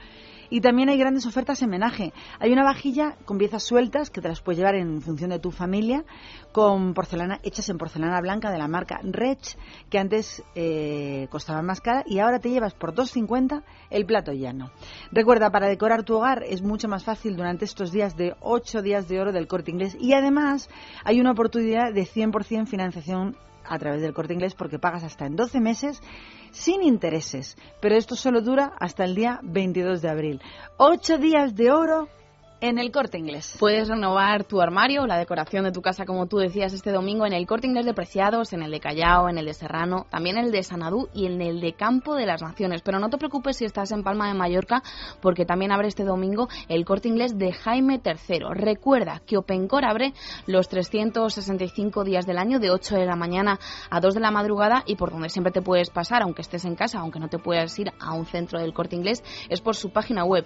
Y también hay grandes ofertas en menaje. Hay una vajilla con piezas sueltas que te las puedes llevar en función de tu familia, con porcelana hechas en porcelana blanca de la marca Rech, que antes eh, costaba más cara y ahora te llevas por 2,50 el plato llano. Recuerda, para decorar tu hogar es mucho más fácil durante estos días de 8 días de oro del corte inglés y además hay una oportunidad de 100% financiación a través del corte inglés porque pagas hasta en 12 meses sin intereses. Pero esto solo dura hasta el día 22 de abril. Ocho días de oro en el corte inglés. Puedes renovar tu armario o la decoración de tu casa, como tú decías este domingo, en el corte inglés de Preciados, en el de Callao, en el de Serrano, también el de Sanadú y en el de Campo de las Naciones. Pero no te preocupes si estás en Palma de Mallorca, porque también abre este domingo el corte inglés de Jaime III. Recuerda que Opencor abre los 365 días del año, de 8 de la mañana a 2 de la madrugada, y por donde siempre te puedes pasar, aunque estés en casa, aunque no te puedas ir a un centro del corte inglés, es por su página web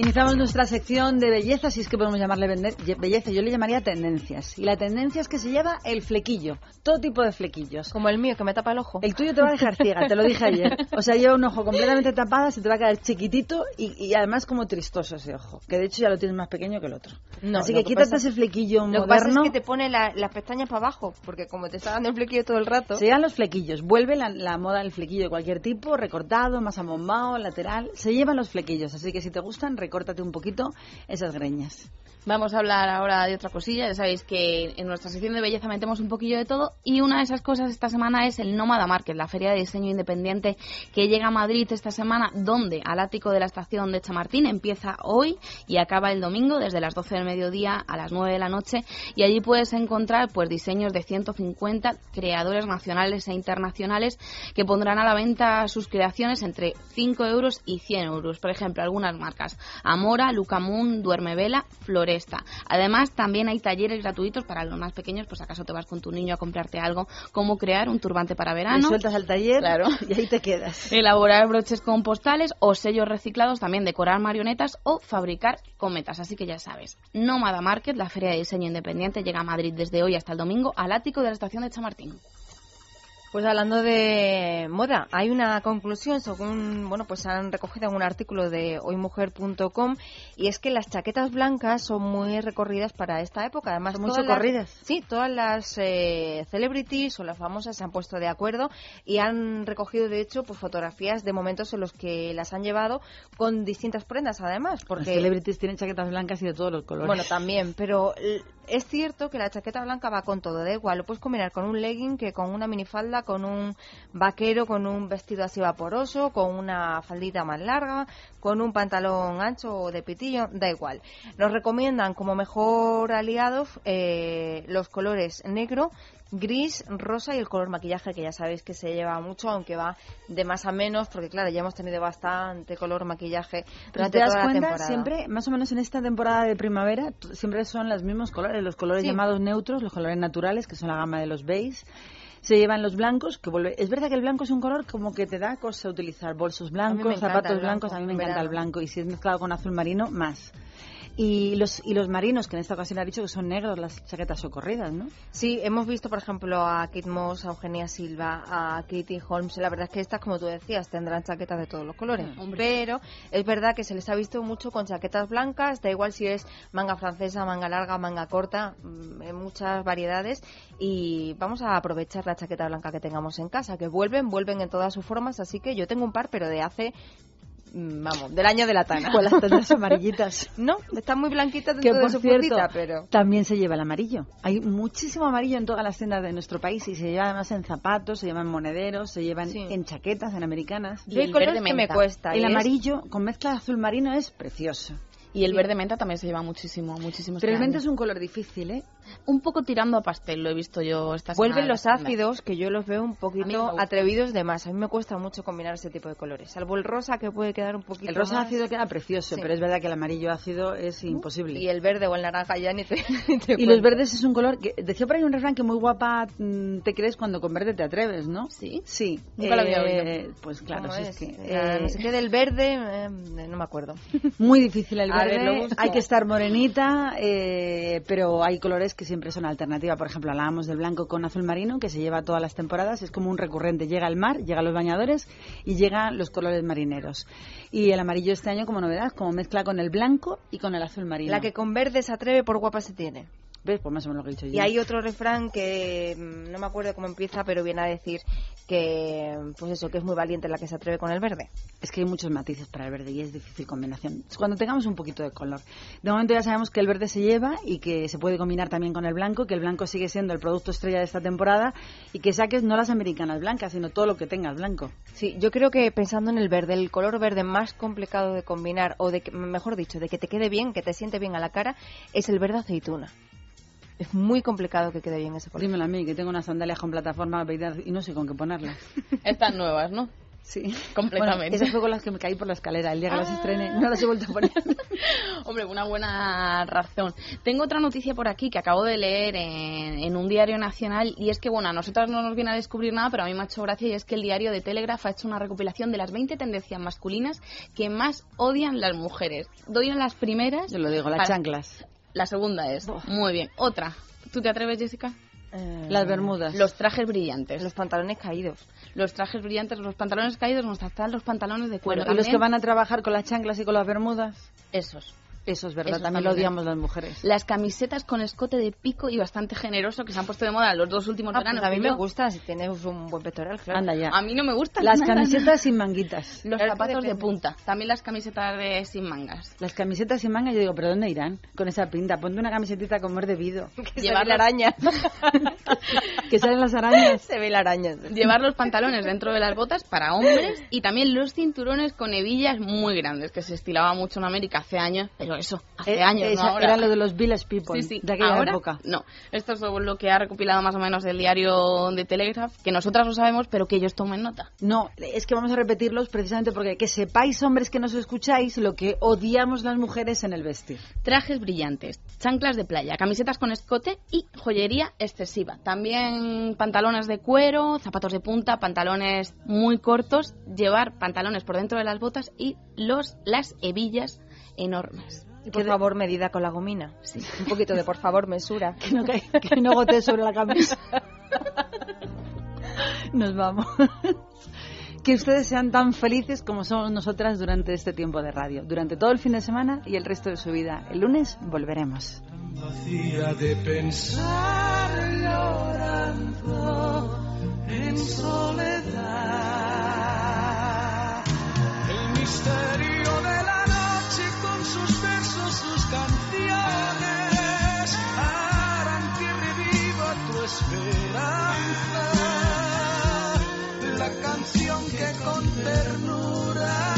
Iniciamos nuestra sección de belleza, si es que podemos llamarle belleza. Yo le llamaría tendencias. Y la tendencia es que se lleva el flequillo. Todo tipo de flequillos. Como el mío, que me tapa el ojo. El tuyo te va a dejar ciega, te lo dije ayer. O sea, lleva un ojo completamente tapado, se te va a quedar chiquitito y, y además como tristoso ese ojo. Que de hecho ya lo tienes más pequeño que el otro. No, Así que que quítate pasa- ese flequillo Lo que pasa moderno. es que te pone la- las pestañas para abajo, porque como te está dando el flequillo todo el rato. Se llevan los flequillos. Vuelve la, la moda del flequillo de cualquier tipo, recortado, más amombado, lateral. Se llevan los flequillos. Así que si te gustan, recórtate un poquito esas greñas. Vamos a hablar ahora de otra cosilla. Ya sabéis que en nuestra sección de belleza metemos un poquillo de todo y una de esas cosas esta semana es el Nómada Market, la feria de diseño independiente que llega a Madrid esta semana, donde al ático de la estación de Chamartín empieza hoy y acaba el domingo desde las 12 del mediodía a las 9 de la noche y allí puedes encontrar pues diseños de 150 creadores nacionales e internacionales que pondrán a la venta sus creaciones entre 5 euros y 100 euros. Por ejemplo, algunas marcas Amora, Lucamun, Duerme Vela, Floresta. Además, también hay talleres gratuitos para los más pequeños, pues acaso te vas con tu niño a comprarte algo, como crear un turbante para verano. sueltas al taller Claro. y ahí te quedas. Elaborar broches con postales o sellos reciclados, también decorar marionetas o fabricar cometas. Así que ya sabes, Nómada Market, la feria de diseño independiente, llega a Madrid desde hoy hasta el domingo al ático de la estación de Chamartín. Pues hablando de moda, hay una conclusión según, bueno, pues han recogido en un artículo de hoymujer.com y es que las chaquetas blancas son muy recorridas para esta época. Además, Son muy socorridas. sí, todas las eh, celebrities o las famosas se han puesto de acuerdo y han recogido, de hecho, pues fotografías de momentos en los que las han llevado con distintas prendas, además, porque Las celebrities tienen chaquetas blancas y de todos los colores. bueno, también, pero es cierto que la chaqueta blanca va con todo, da igual, lo puedes combinar con un legging que con una minifalda, con un vaquero, con un vestido así vaporoso, con una faldita más larga, con un pantalón ancho o de pitillo, da igual. Nos recomiendan como mejor aliados eh, los colores negro, gris, rosa y el color maquillaje que ya sabéis que se lleva mucho, aunque va de más a menos, porque claro, ya hemos tenido bastante color maquillaje Pero durante te das toda la cuenta, temporada. siempre, más o menos en esta temporada de primavera, siempre son los mismos colores, los colores Sí. llamados neutros, los colores naturales, que son la gama de los beige. Se llevan los blancos, que vuelve... Es verdad que el blanco es un color como que te da cosa utilizar, bolsos blancos, zapatos blanco, blancos, a mí me en encanta el blanco, y si es mezclado con azul marino, más. Y los, y los marinos, que en esta ocasión ha dicho que son negros las chaquetas socorridas, ¿no? Sí, hemos visto, por ejemplo, a Kate Moss, a Eugenia Silva, a Katie Holmes. La verdad es que estas, como tú decías, tendrán chaquetas de todos los colores. Mm, Pero es verdad que se les ha visto mucho con chaquetas blancas, da igual si es manga francesa, manga larga, manga corta, mm, en muchas variedades. Y vamos a aprovechar la chaqueta blanca que tengamos en casa, que vuelven, vuelven en todas sus formas. Así que yo tengo un par, pero de hace. Mm, Vamos, del año de la tana. Con las tetas amarillitas. No, están muy blanquitas que dentro por de su cierto pero... también se lleva el amarillo. Hay muchísimo amarillo en todas las tiendas de nuestro país y se lleva además en zapatos, se lleva en monederos, se llevan en chaquetas, en americanas. Yo hay colores que me cuesta. El es- amarillo con mezcla de azul marino es precioso. Y el Sí. verde menta también se lleva muchísimo, muchísimo. este Pero el menta es un color difícil, ¿eh? Un poco tirando a pastel, lo he visto yo esta Vuelven semana. los ácidos, que yo los veo un poquito atrevidos de más. A mí me cuesta mucho combinar ese tipo de colores. Salvo el rosa, que puede quedar un poquito El rosa más. ácido queda precioso, Sí. pero es verdad que el amarillo ácido es imposible. Y el verde o el naranja ya ni te, ni te Y cuento. los verdes es un color que decía por ahí un refrán que muy guapa mm, te crees cuando con verde te atreves, ¿no? Sí. Sí. Nunca lo había Eh, oído. Pues claro, ¿Cómo si es es? que eh, no sé qué del verde, eh, no me acuerdo. Muy difícil el A ver, verde, busco. hay que estar morenita, eh, pero hay colores que siempre son alternativa. Por ejemplo, hablábamos del blanco con azul marino, que se lleva todas las temporadas, es como un recurrente. Llega el mar, llega los bañadores y llegan los colores marineros. Y el amarillo este año como novedad, como mezcla con el blanco y con el azul marino. La que con verde se atreve por guapa se tiene. ¿Ves? Pues más o menos lo que he dicho yo. Y hay otro refrán que mm, no me acuerdo cómo empieza, pero viene a decir que, pues eso, que es muy valiente la que se atreve con el verde. Es que hay muchos matices para el verde y es difícil combinación. Cuando tengamos un poquito de color. De momento ya sabemos que el verde se lleva y que se puede combinar también con el blanco, que el blanco sigue siendo el producto estrella de esta temporada y que saques no las americanas blancas, sino todo lo que tengas blanco. Sí, yo creo que pensando en el verde, el color verde más complicado de combinar, o de que, mejor dicho, de que te quede bien, que te siente bien a la cara, es el verde aceituna. Es muy complicado que quede bien ese color. Dímelo a mí, que tengo unas sandalias con plataforma y no sé con qué ponerlas. Estas nuevas, ¿no? Sí, completamente. Bueno, esas fue con las que me caí por la escalera. El día que las estrené, no las he vuelto a poner. Hombre, una buena razón. Tengo otra noticia por aquí que acabo de leer en, en, un diario nacional y es que, bueno, a nosotras no nos viene a descubrir nada, pero a mí me ha hecho gracia y es que el diario de Telegraph ha hecho una recopilación de las 20 tendencias masculinas que más odian las mujeres. Doy en las primeras. Yo lo digo, las para- chanclas. La segunda es. Muy bien. Otra. ¿Tú te atreves, Jessica? Las bermudas. Los trajes brillantes. Los pantalones caídos. Los trajes brillantes, los pantalones caídos, nos están los pantalones de cuero. Bueno, ¿y los que van a trabajar con las chanclas y con las bermudas? Esos. Eso es verdad, también lo odiamos las mujeres. Las camisetas con escote de pico y bastante generoso que se han puesto de moda los dos últimos Ah, pues veranos. a mí me gusta si tienes un buen pectoral, claro. Anda ya. A mí no me gustan. Las camisetas sin manguitas. Los Claro, zapatos de punta. También las camisetas de sin mangas. Las camisetas sin manga, yo digo, ¿pero dónde irán? Con esa pinta. Ponte una camisetita como es debido. Que ve la araña. que salen las arañas. se ve la araña. Llevar los pantalones dentro de las botas para hombres y también los cinturones con hebillas muy grandes, que se estilaba mucho en América hace años, pero eso, hace Eh, años, esa- no ahora. Era lo de los village people Sí, sí. de aquella Ahora, época. No, esto es lo que ha recopilado más o menos el diario de Telegraph, que nosotras lo sabemos, pero que ellos tomen nota. No, es que vamos a repetirlos precisamente porque que sepáis, hombres que nos escucháis, lo que odiamos las mujeres en el vestir. Trajes brillantes, chanclas de playa, camisetas con escote y joyería excesiva. También pantalones de cuero, zapatos de punta, pantalones muy cortos, llevar pantalones por dentro de las botas y los las hebillas enormes. Y por favor, medida con la gomina. Sí. Un poquito de por favor, mesura. Que no, que no gote sobre la camisa. Nos vamos. Que ustedes sean tan felices como somos nosotras durante este tiempo de radio, durante todo el fin de semana y el resto de su vida. El lunes volveremos. vacía de pensar llorando en soledad. El misterio de la noche sus versos, sus canciones harán que reviva tu esperanza. La canción que con ternura